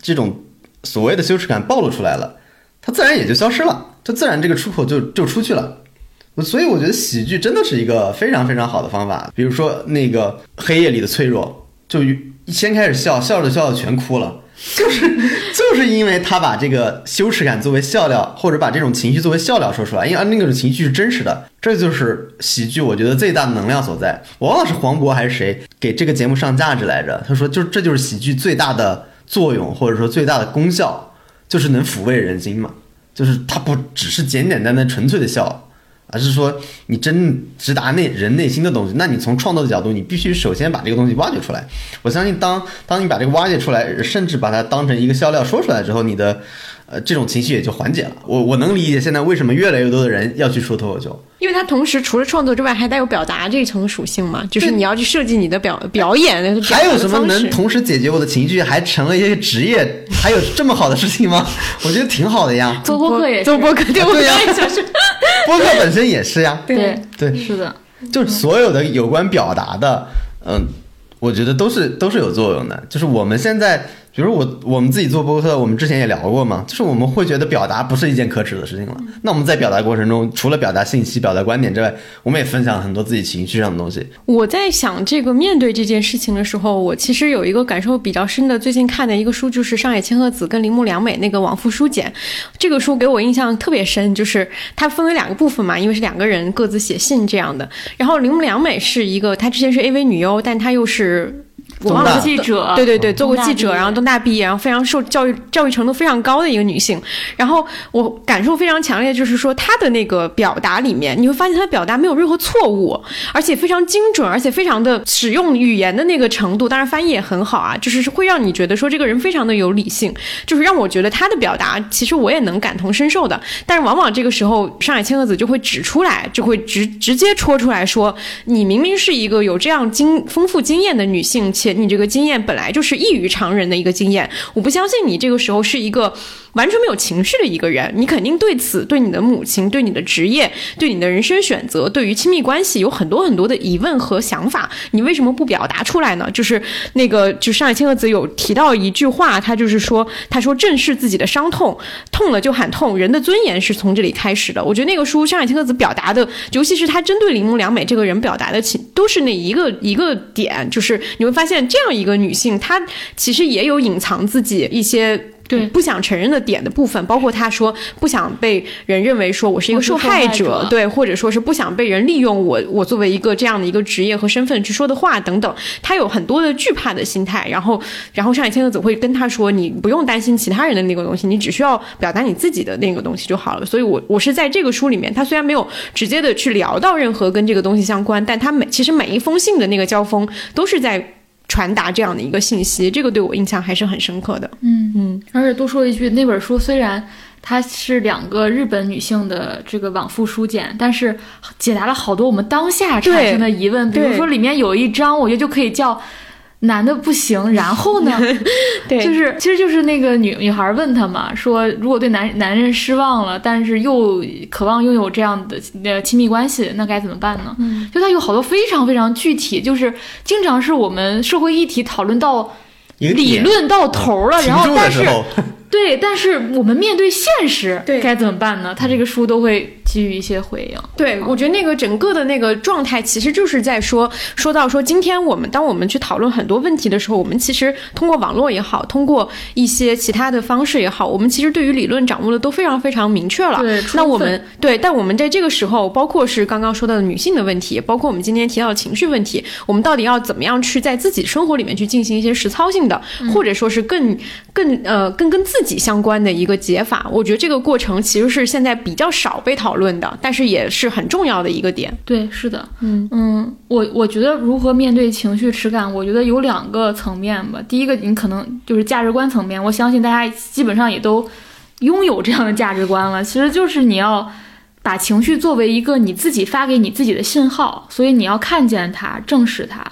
这种所谓的羞耻感暴露出来了，它自然也就消失了，它自然这个出口就就出去了。所以我觉得喜剧真的是一个非常非常好的方法。比如说那个黑夜里的脆弱，就一先开始笑，笑着笑着全哭了，就是就是因为他把这个羞耻感作为笑料，或者把这种情绪作为笑料说出来，因为啊那种情绪是真实的，这就是喜剧我觉得最大的能量所在。我忘了是黄渤还是谁给这个节目上价值来着，他说就这就是喜剧最大的作用，或者说最大的功效，就是能抚慰人心嘛，就是它不只是简简单单纯粹的笑。而是说你真直达内人内心的东西，那你从创作的角度，你必须首先把这个东西挖掘出来。我相信当当你把这个挖掘出来，甚至把它当成一个笑料说出来之后，你的呃这种情绪也就缓解了。我我能理解现在为什么越来越多的人要去说脱口秀，因为它同时除了创作之外，还带有表达这一层属性嘛，就是你要去设计你的表表演的还有什么能同时解决我的情绪，还成了一些职业？还有这么好的事情吗？我觉得挺好的呀。做播客也做播客，对不对就是播客本身也是呀。对，对，是的，就是所有的有关表达的，嗯，我觉得都是都是有作用的。就是我们现在，比如我我们自己做播客，我们之前也聊过嘛，就是我们会觉得表达不是一件可耻的事情了。那我们在表达过程中，除了表达信息、表达观点之外，我们也分享很多自己情绪上的东西。我在想这个面对这件事情的时候，我其实有一个感受比较深的，最近看的一个书就是上野千鹤子跟铃木良美那个《往复书简》，这个书给我印象特别深，就是它分为两个部分嘛，因为是两个人各自写信这样的。然后铃木良美是一个，她之前是 AV 女优，但她又是。我忘了记者，对对对，做过记者，然后东大毕业，然后非常受教育教育程度非常高的一个女性。然后我感受非常强烈，就是说她的那个表达里面，你会发现她的表达没有任何错误，而且非常精准，而且非常的使用语言的那个程度，当然翻译也很好啊，就是会让你觉得说这个人非常的有理性，就是让我觉得她的表达其实我也能感同身受的。但是往往这个时候，上海千鹤子就会指出来，就会直直接戳出来说，你明明是一个有这样经丰富经验的女性，且你这个经验本来就是异于常人的一个经验，我不相信你这个时候是一个完全没有情绪的一个人，你肯定对此、对你的母亲、对你的职业、对你的人生选择、对于亲密关系有很多很多的疑问和想法，你为什么不表达出来呢？就是那个，就上海千鹤子有提到一句话，他就是说，他说正视自己的伤痛，痛了就喊痛，人的尊严是从这里开始的。我觉得那个书上海千鹤子表达的，尤其是他针对铃木良美这个人表达的，其都是那一个一个点，就是你会发现这样一个女性，她其实也有隐藏自己一些。对不想承认的点的部分，包括她说不想被人认为说我是一个受受害害者对，或者说是不想被人利用我，我作为一个这样的一个职业和身份去说的话等等，她有很多的惧怕的心态。然后，然后上野千鹤子会跟她说，你不用担心其他人的那个东西，你只需要表达你自己的那个东西就好了。所以我我是在这个书里面，他虽然没有直接的去聊到任何跟这个东西相关，但他每其实每一封信的那个交锋都是在传达这样的一个信息，这个对我印象还是很深刻的。嗯嗯，而且多说一句，那本书虽然它是两个日本女性的这个往复书简，但是解答了好多我们当下产生的疑问。比如说里面有一章，我觉得就可以叫。男的不行，然后呢？对，就是其实就是那个女女孩问他嘛，说如果对男男人失望了，但是又渴望拥有这样的呃亲密关系，那该怎么办呢？嗯，就他有好多非常非常具体，就是经常是我们社会议题讨论到理论到头了，然后但是。对，但是我们面对现实，对该怎么办呢？他这个书都会给予一些回应。对，我觉得那个整个的那个状态，其实就是在说，说到说，今天我们当我们去讨论很多问题的时候，我们其实通过网络也好，通过一些其他的方式也好，我们其实对于理论掌握的都非常非常明确了。对，那我们对，但我们在这个时候，包括是刚刚说到的女性的问题，包括我们今天提到的情绪问题，我们到底要怎么样去在自己生活里面去进行一些实操性的，或者说是更更呃更跟自己相关的。一个解法，我觉得这个过程其实是现在比较少被讨论的，但是也是很重要的一个点。对，是的，嗯嗯，我我觉得如何面对情绪耻感，我觉得有两个层面吧。第一个，你可能就是价值观层面，我相信大家基本上也都拥有这样的价值观了。其实就是你要把情绪作为一个你自己发给你自己的信号，所以你要看见它，正视它。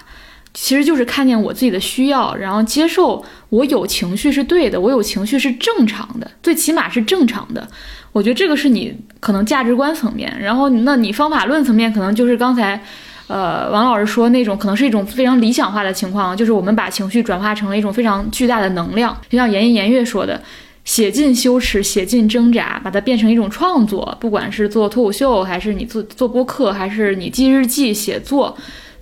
其实就是看见我自己的需要，然后接受我有情绪是对的，我有情绪是正常的，最起码是正常的。我觉得这个是你可能价值观层面，然后那你方法论层面可能就是刚才，呃，王老师说那种可能是一种非常理想化的情况，就是我们把情绪转化成了一种非常巨大的能量，就像严颜悦说的，写尽羞耻，写尽挣扎，把它变成一种创作，不管是做脱口秀，还是你做做播客，还是你记日记、写作。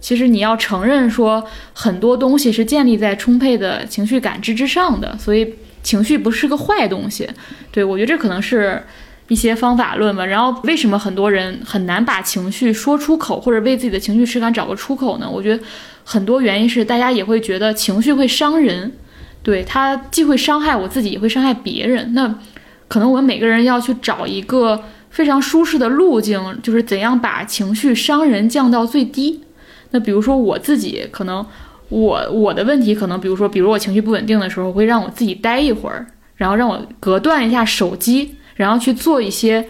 其实你要承认说，很多东西是建立在充沛的情绪感知之上的，所以情绪不是个坏东西。对我觉得这可能是一些方法论吧。然后为什么很多人很难把情绪说出口，或者为自己的情绪耻感找个出口呢？我觉得很多原因是大家也会觉得情绪会伤人，对他既会伤害我自己，也会伤害别人。那可能我们每个人要去找一个非常舒适的路径，就是怎样把情绪伤人降到最低。那比如说我自己，可能我我的问题可能，比如说，比如我情绪不稳定的时候，会让我自己待一会儿，然后让我隔断一下手机，然后去做一些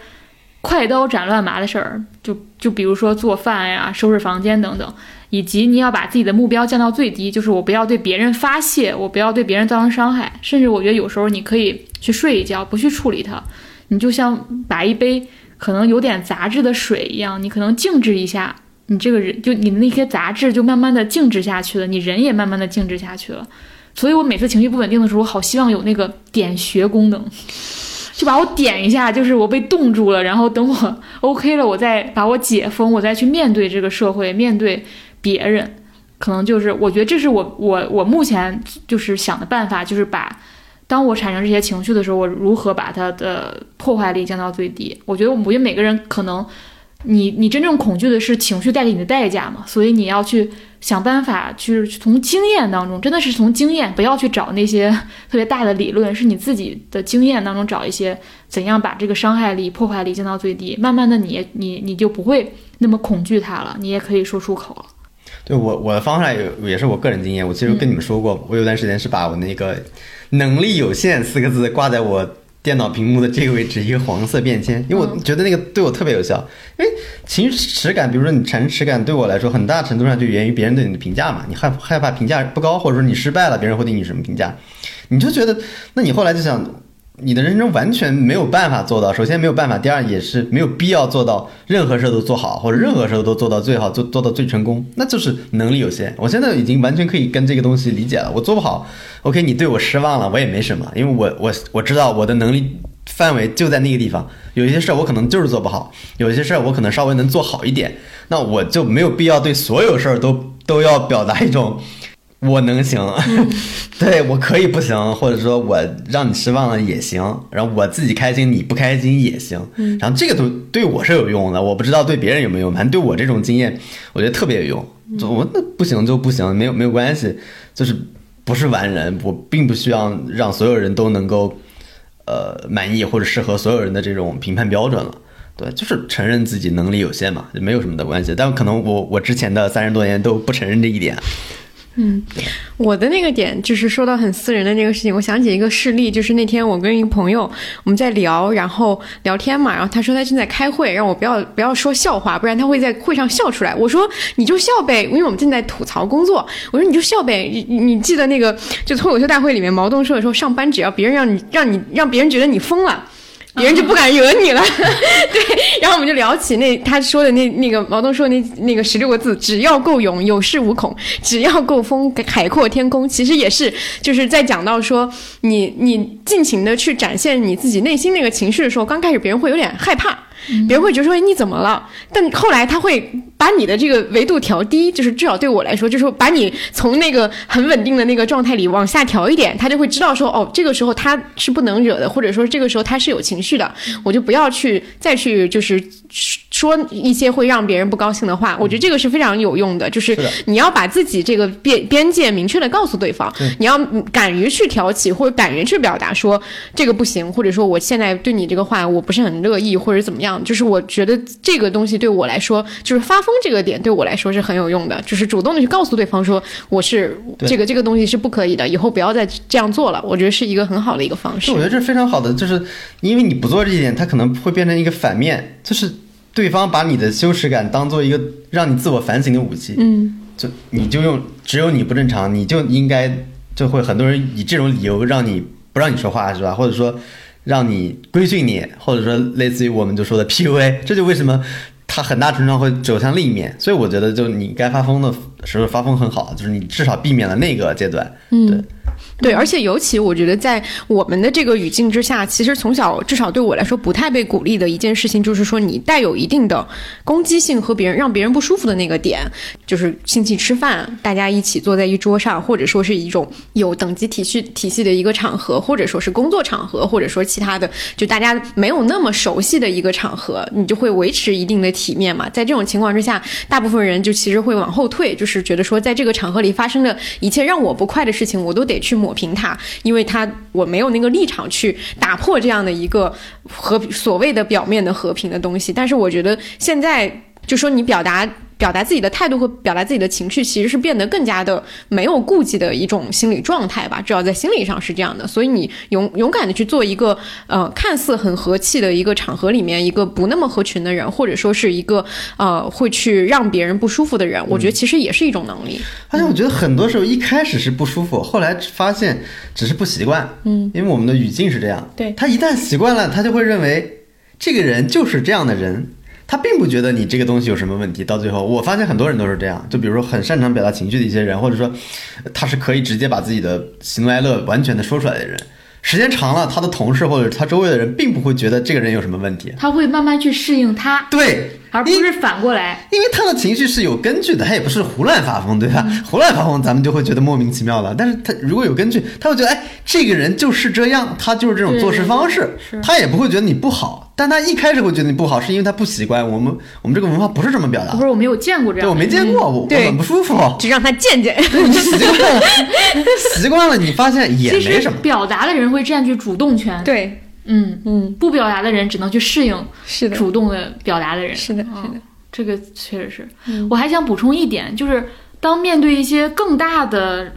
快刀斩乱麻的事儿，就就比如说做饭呀、收拾房间等等，以及你要把自己的目标降到最低，就是我不要对别人发泄，我不要对别人造成伤害，甚至我觉得有时候你可以去睡一觉，不去处理它，你就像把一杯可能有点杂质的水一样，你可能静置一下。你这个人，就你的那些杂质就慢慢的静止下去了，你人也慢慢的静止下去了。所以我每次情绪不稳定的时候，我好希望有那个点穴功能，就把我点一下，就是我被冻住了，然后等我 OK 了，我再把我解封，我再去面对这个社会，面对别人。可能就是我觉得这是我我我目前就是想的办法，就是把当我产生这些情绪的时候，我如何把它的破坏力降到最低。我觉得我觉得每个人可能。你你真正恐惧的是情绪带给你的代价嘛？所以你要去想办法，去从经验当中，真的是从经验，不要去找那些特别大的理论，是你自己的经验当中找一些怎样把这个伤害力、破坏力降到最低。慢慢的，你你你就不会那么恐惧它了，你也可以说出口了。对我我的方法也也是我个人经验，我其实跟你们说过，我有段时间是把我那个能力有限四个字挂在我。电脑屏幕的这个位置一个黄色便签，因为我觉得那个对我特别有效。因为情绪耻感，比如说你产生耻感，对我来说很大程度上就源于别人对你的评价嘛。你害害怕评价不高，或者说你失败了，别人会对你什么评价？你就觉得，那你后来就想。你的人生完全没有办法做到，首先没有办法，第二也是没有必要做到任何事都做好，或者任何事都做到最好，做做到最成功，那就是能力有限。我现在已经完全可以跟这个东西理解了，我做不好，OK，你对我失望了，我也没什么，因为我我我知道我的能力范围就在那个地方，有一些事儿我可能就是做不好，有一些事儿我可能稍微能做好一点，那我就没有必要对所有事儿都都要表达一种。我能行，对我可以不行，或者说我让你失望了也行，然后我自己开心你不开心也行，然后这个都对我是有用的，我不知道对别人有没有用，反正对我这种经验，我觉得特别有用。我那不行就不行，没有没有关系，就是不是完人，我并不需要让所有人都能够呃满意或者适合所有人的这种评判标准了。对，就是承认自己能力有限嘛，就没有什么的关系。但可能我我之前的三十多年都不承认这一点。嗯，我的那个点就是说到很私人的那个事情，我想起一个事例，就是那天我跟一个朋友我们在聊，然后聊天嘛，然后他说他正在开会，让我不要不要说笑话，不然他会在会上笑出来。我说你就笑呗，因为我们正在吐槽工作。我说你就笑呗，你你记得那个就脱口秀大会里面毛东说的时候，上班只要别人让你让你让别人觉得你疯了。别人就不敢惹你了，对。然后我们就聊起那他说的那那个毛东说的那那个十六个字，只要够勇，有恃无恐；只要够疯，海阔天空。其实也是就是在讲到说，你你尽情的去展现你自己内心那个情绪的时候，刚开始别人会有点害怕。别人会觉得说你怎么了？但后来他会把你的这个维度调低，就是至少对我来说，就是把你从那个很稳定的那个状态里往下调一点，他就会知道说哦，这个时候他是不能惹的，或者说这个时候他是有情绪的，我就不要去再去就是说一些会让别人不高兴的话。我觉得这个是非常有用的，就是你要把自己这个边边界明确的告诉对方，你要敢于去挑起或者敢于去表达说这个不行，或者说我现在对你这个话我不是很乐意，或者怎么样。就是我觉得这个东西对我来说，就是发疯这个点对我来说是很有用的。就是主动的去告诉对方说，我是这个这个东西是不可以的，以后不要再这样做了。我觉得是一个很好的一个方式。我觉得这是非常好的，就是因为你不做这一点，它可能会变成一个反面，就是对方把你的羞耻感当做一个让你自我反省的武器。嗯，就你就用只有你不正常，你就应该就会很多人以这种理由让你不让你说话，是吧？或者说。让你规训你，或者说类似于我们就说的 PUA，这就为什么他很大程度上会走向另一面。所以我觉得，就你该发疯的时候发疯很好，就是你至少避免了那个阶段。嗯。对，而且尤其我觉得，在我们的这个语境之下，其实从小至少对我来说不太被鼓励的一件事情，就是说你带有一定的攻击性和别人让别人不舒服的那个点，就是亲戚吃饭，大家一起坐在一桌上，或者说是一种有等级体系体系的一个场合，或者说是工作场合，或者说其他的，就大家没有那么熟悉的一个场合，你就会维持一定的体面嘛。在这种情况之下，大部分人就其实会往后退，就是觉得说，在这个场合里发生的一切让我不快的事情，我都得去。抹平它，因为它我没有那个立场去打破这样的一个和所谓的表面的和平的东西。但是我觉得现在就说你表达。表达自己的态度和表达自己的情绪，其实是变得更加的没有顾忌的一种心理状态吧。至少在心理上是这样的。所以你勇勇敢的去做一个呃看似很和气的一个场合里面一个不那么合群的人，或者说是一个呃会去让别人不舒服的人，我觉得其实也是一种能力。而且我觉得很多时候一开始是不舒服，后来发现只是不习惯。嗯，因为我们的语境是这样。对他一旦习惯了，他就会认为这个人就是这样的人。他并不觉得你这个东西有什么问题，到最后我发现很多人都是这样，就比如说很擅长表达情绪的一些人，或者说他是可以直接把自己的喜怒哀乐完全的说出来的人。时间长了，他的同事或者他周围的人并不会觉得这个人有什么问题，他会慢慢去适应他，对，而不是反过来，因为他的情绪是有根据的，他也不是胡乱发疯，对吧？胡乱发疯，咱们就会觉得莫名其妙了。但是他如果有根据，他会觉得，哎，这个人就是这样，他就是这种做事方式，他也不会觉得你不好。但他一开始会觉得你不好，是因为他不习惯。我们我们这个文化不是这么表达，不是我没有见过这样，对我没见过，我我很不舒服，就让他见见。你习惯了，习惯了，你发现也没什么。表达的人会占据主动权，对，嗯嗯，不表达的人只能去适应，是的，主动的表达的人，是的，是的，这个确实是。我还想补充一点，就是当面对一些更大的。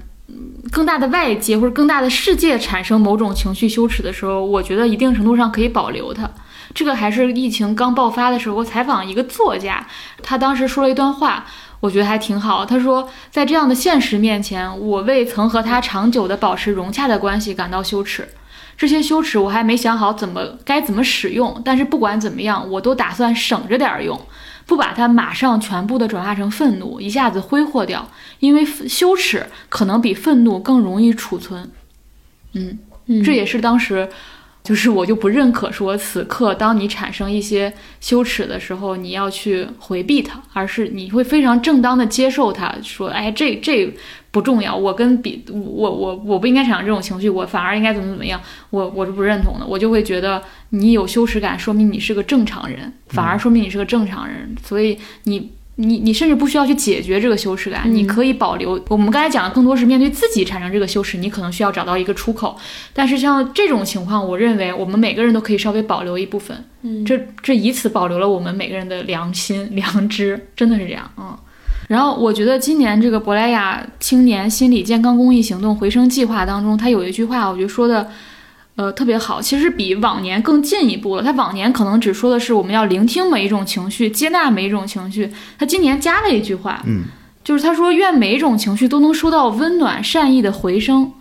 更大的外界或者更大的世界产生某种情绪羞耻的时候，我觉得一定程度上可以保留它。这个还是疫情刚爆发的时候，我采访一个作家，他当时说了一段话，我觉得还挺好。他说，在这样的现实面前，我为曾和他长久的保持融洽的关系感到羞耻。这些羞耻我还没想好怎么该怎么使用，但是不管怎么样，我都打算省着点用。不把它马上全部的转化成愤怒，一下子挥霍掉，因为羞耻可能比愤怒更容易储存。嗯，这也是当时。就是我就不认可说，此刻当你产生一些羞耻的时候，你要去回避它，而是你会非常正当的接受它，说，哎，这这不重要，我跟比我我我不应该产生这种情绪，我反而应该怎么怎么样，我我是不认同的，我就会觉得你有羞耻感，说明你是个正常人，反而说明你是个正常人，所以你。你你甚至不需要去解决这个羞耻感，你可以保留。我们刚才讲的更多是面对自己产生这个羞耻，你可能需要找到一个出口。但是像这种情况，我认为我们每个人都可以稍微保留一部分，嗯，这这以此保留了我们每个人的良心、良知，真的是这样，嗯。然后我觉得今年这个珀莱雅青年心理健康公益行动回声计划当中，它有一句话，我觉得说的。呃，特别好，其实比往年更进一步了。他往年可能只说的是我们要聆听每一种情绪，接纳每一种情绪。他今年加了一句话，嗯，就是他说愿每一种情绪都能收到温暖善意的回声。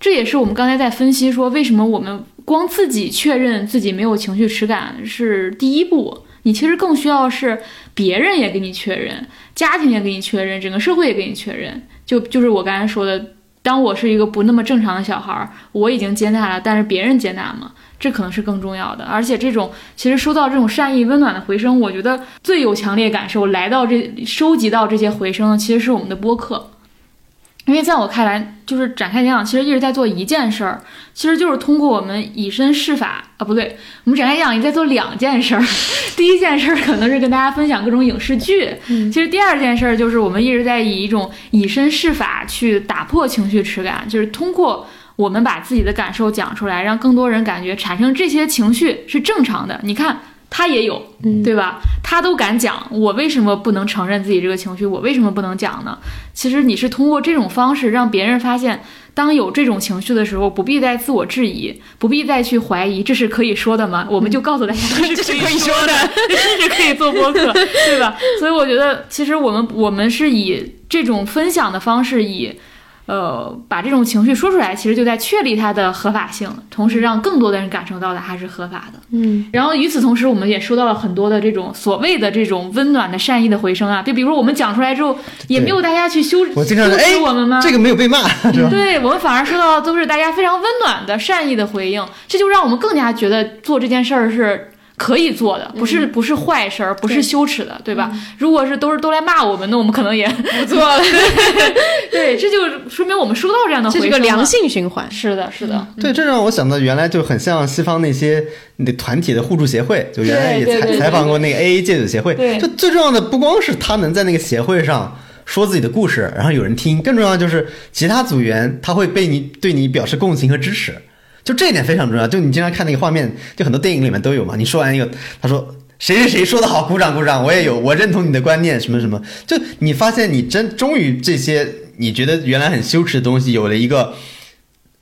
这也是我们刚才在分析说，为什么我们光自己确认自己没有情绪耻感是第一步，你其实更需要是别人也给你确认，家庭也给你确认，整个社会也给你确认。就就是我刚才说的。当我是一个不那么正常的小孩儿，我已经接纳了，但是别人接纳吗？这可能是更重要的。而且这种其实收到这种善意温暖的回声，我觉得最有强烈感受，来到这收集到这些回声，其实是我们的播客。因为在我看来，就是展开讲讲，其实一直在做一件事儿，其实就是通过我们以身试法啊，不对，我们展开讲，也在做两件事儿。第一件事儿可能是跟大家分享各种影视剧，其实第二件事儿就是我们一直在以一种以身试法去打破情绪耻感，就是通过我们把自己的感受讲出来，让更多人感觉产生这些情绪是正常的。你看。他也有，对吧？他都敢讲，我为什么不能承认自己这个情绪？我为什么不能讲呢？其实你是通过这种方式让别人发现，当有这种情绪的时候，不必再自我质疑，不必再去怀疑，这是可以说的吗？我们就告诉大家，这是可以说的，这是可以做播客，对吧？所以我觉得，其实我们我们是以这种分享的方式，以。呃，把这种情绪说出来，其实就在确立它的合法性，同时让更多的人感受到的它是合法的。嗯，然后与此同时，我们也收到了很多的这种所谓的这种温暖的善意的回声啊，就比如说我们讲出来之后，也没有大家去修我经常说，哎，我们吗？这个没有被骂，对我们反而收到的都是大家非常温暖的善意的回应，这就让我们更加觉得做这件事儿是。可以做的，不是不是坏事儿，不是羞耻的，对吧？如果是都是都来骂我们，那我们可能也不做了。对，这就说明我们收到这样的回这是个良性循环。是的，是的。对，这让我想到原来就很像西方那些那团体的互助协会，就原来也采采访过那个 AA 戒酒协会。就最重要的不光是他能在那个协会上说自己的故事，然后有人听，更重要的就是其他组员他会被你对你表示共情和支持。就这一点非常重要，就你经常看那个画面，就很多电影里面都有嘛。你说完一个，他说谁谁谁说的好，鼓掌鼓掌，我也有，我认同你的观念，什么什么。就你发现你真终于这些你觉得原来很羞耻的东西，有了一个。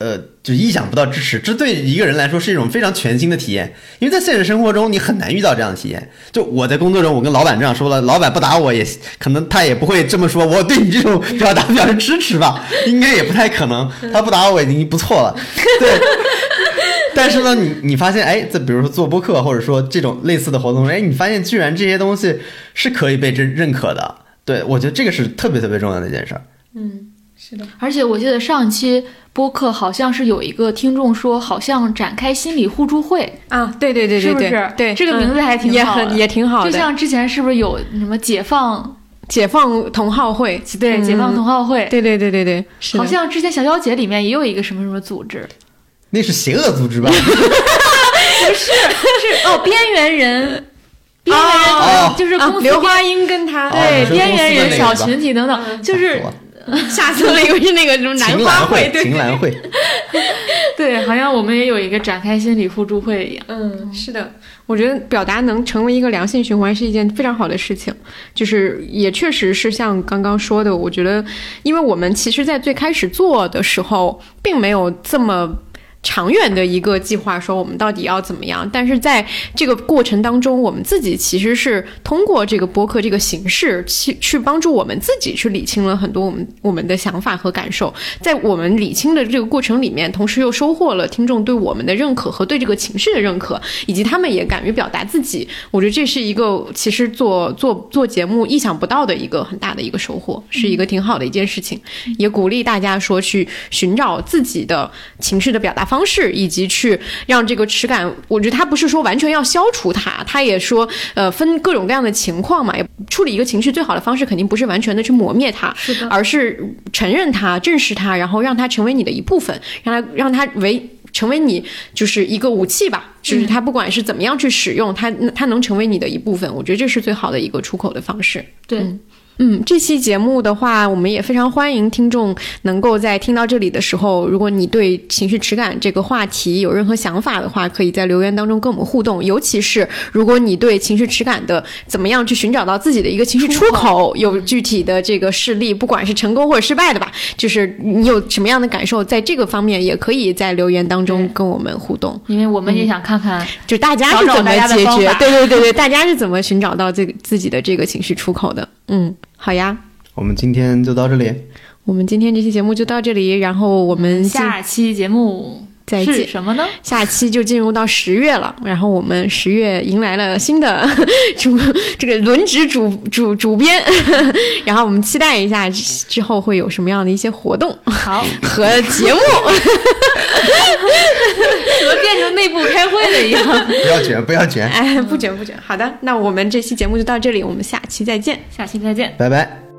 呃，就意想不到支持，这对一个人来说是一种非常全新的体验，因为在现实生活中你很难遇到这样的体验。就我在工作中，我跟老板这样说了，老板不打我也可能他也不会这么说，我对你这种表达表示支持吧，应该也不太可能。他不打我已经不错了，对。但是呢，你你发现，哎，在比如说做播客，或者说这种类似的活动，哎，你发现居然这些东西是可以被认认可的。对我觉得这个是特别特别重要的一件事儿。嗯。是的，而且我记得上期播客好像是有一个听众说，好像展开心理互助会。啊，对对对对对，对这个名字还挺好，也很也挺好的。就像之前是不是有什么解放解放同好会？对，解放同好会。对对对对对，好像之前小小姐里面也有一个什么什么组织，那是邪恶组织吧？不是，是哦，边缘人，边缘人就是公司刘花英跟他。对边缘人小群体等等，就是。下次以为是那个什么兰花会，晴岚会，对，好像我们也有一个展开心理互助会一样。嗯，是的，我觉得表达能成为一个良性循环是一件非常好的事情，就是也确实是像刚刚说的，我觉得，因为我们其实，在最开始做的时候，并没有这么。长远的一个计划，说我们到底要怎么样？但是在这个过程当中，我们自己其实是通过这个播客这个形式，去去帮助我们自己去理清了很多我们我们的想法和感受。在我们理清的这个过程里面，同时又收获了听众对我们的认可和对这个情绪的认可，以及他们也敢于表达自己。我觉得这是一个其实做做做节目意想不到的一个很大的一个收获，是一个挺好的一件事情。也鼓励大家说去寻找自己的情绪的表达。方式以及去让这个耻感，我觉得他不是说完全要消除它，他也说，呃，分各种各样的情况嘛。处理一个情绪最好的方式，肯定不是完全的去磨灭它，是的，而是承认它、正视它，然后让它成为你的一部分，让它让它为成为你就是一个武器吧。就是它不管是怎么样去使用，它它能成为你的一部分。我觉得这是最好的一个出口的方式。对。嗯，这期节目的话，我们也非常欢迎听众能够在听到这里的时候，如果你对情绪耻感这个话题有任何想法的话，可以在留言当中跟我们互动。尤其是如果你对情绪耻感的怎么样去寻找到自己的一个情绪出口 有具体的这个事例，不管是成功或者失败的吧，就是你有什么样的感受，在这个方面也可以在留言当中跟我们互动。因为我们也想看看，就大家是怎么解决？对对对对，大家是怎么寻找到这个自己的这个情绪出口的？嗯。好呀，我们今天就到这里。我们今天这期节目就到这里，然后我们下期节目再见。什么呢？下期就进入到十月了，然后我们十月迎来了新的 主这个轮值主主主编，然后我们期待一下之后会有什么样的一些活动，好和节目，怎么变成内部开会了一样？不要卷，不要卷，哎，不卷不卷。好的，那我们这期节目就到这里，我们下期再见，下期再见，拜拜。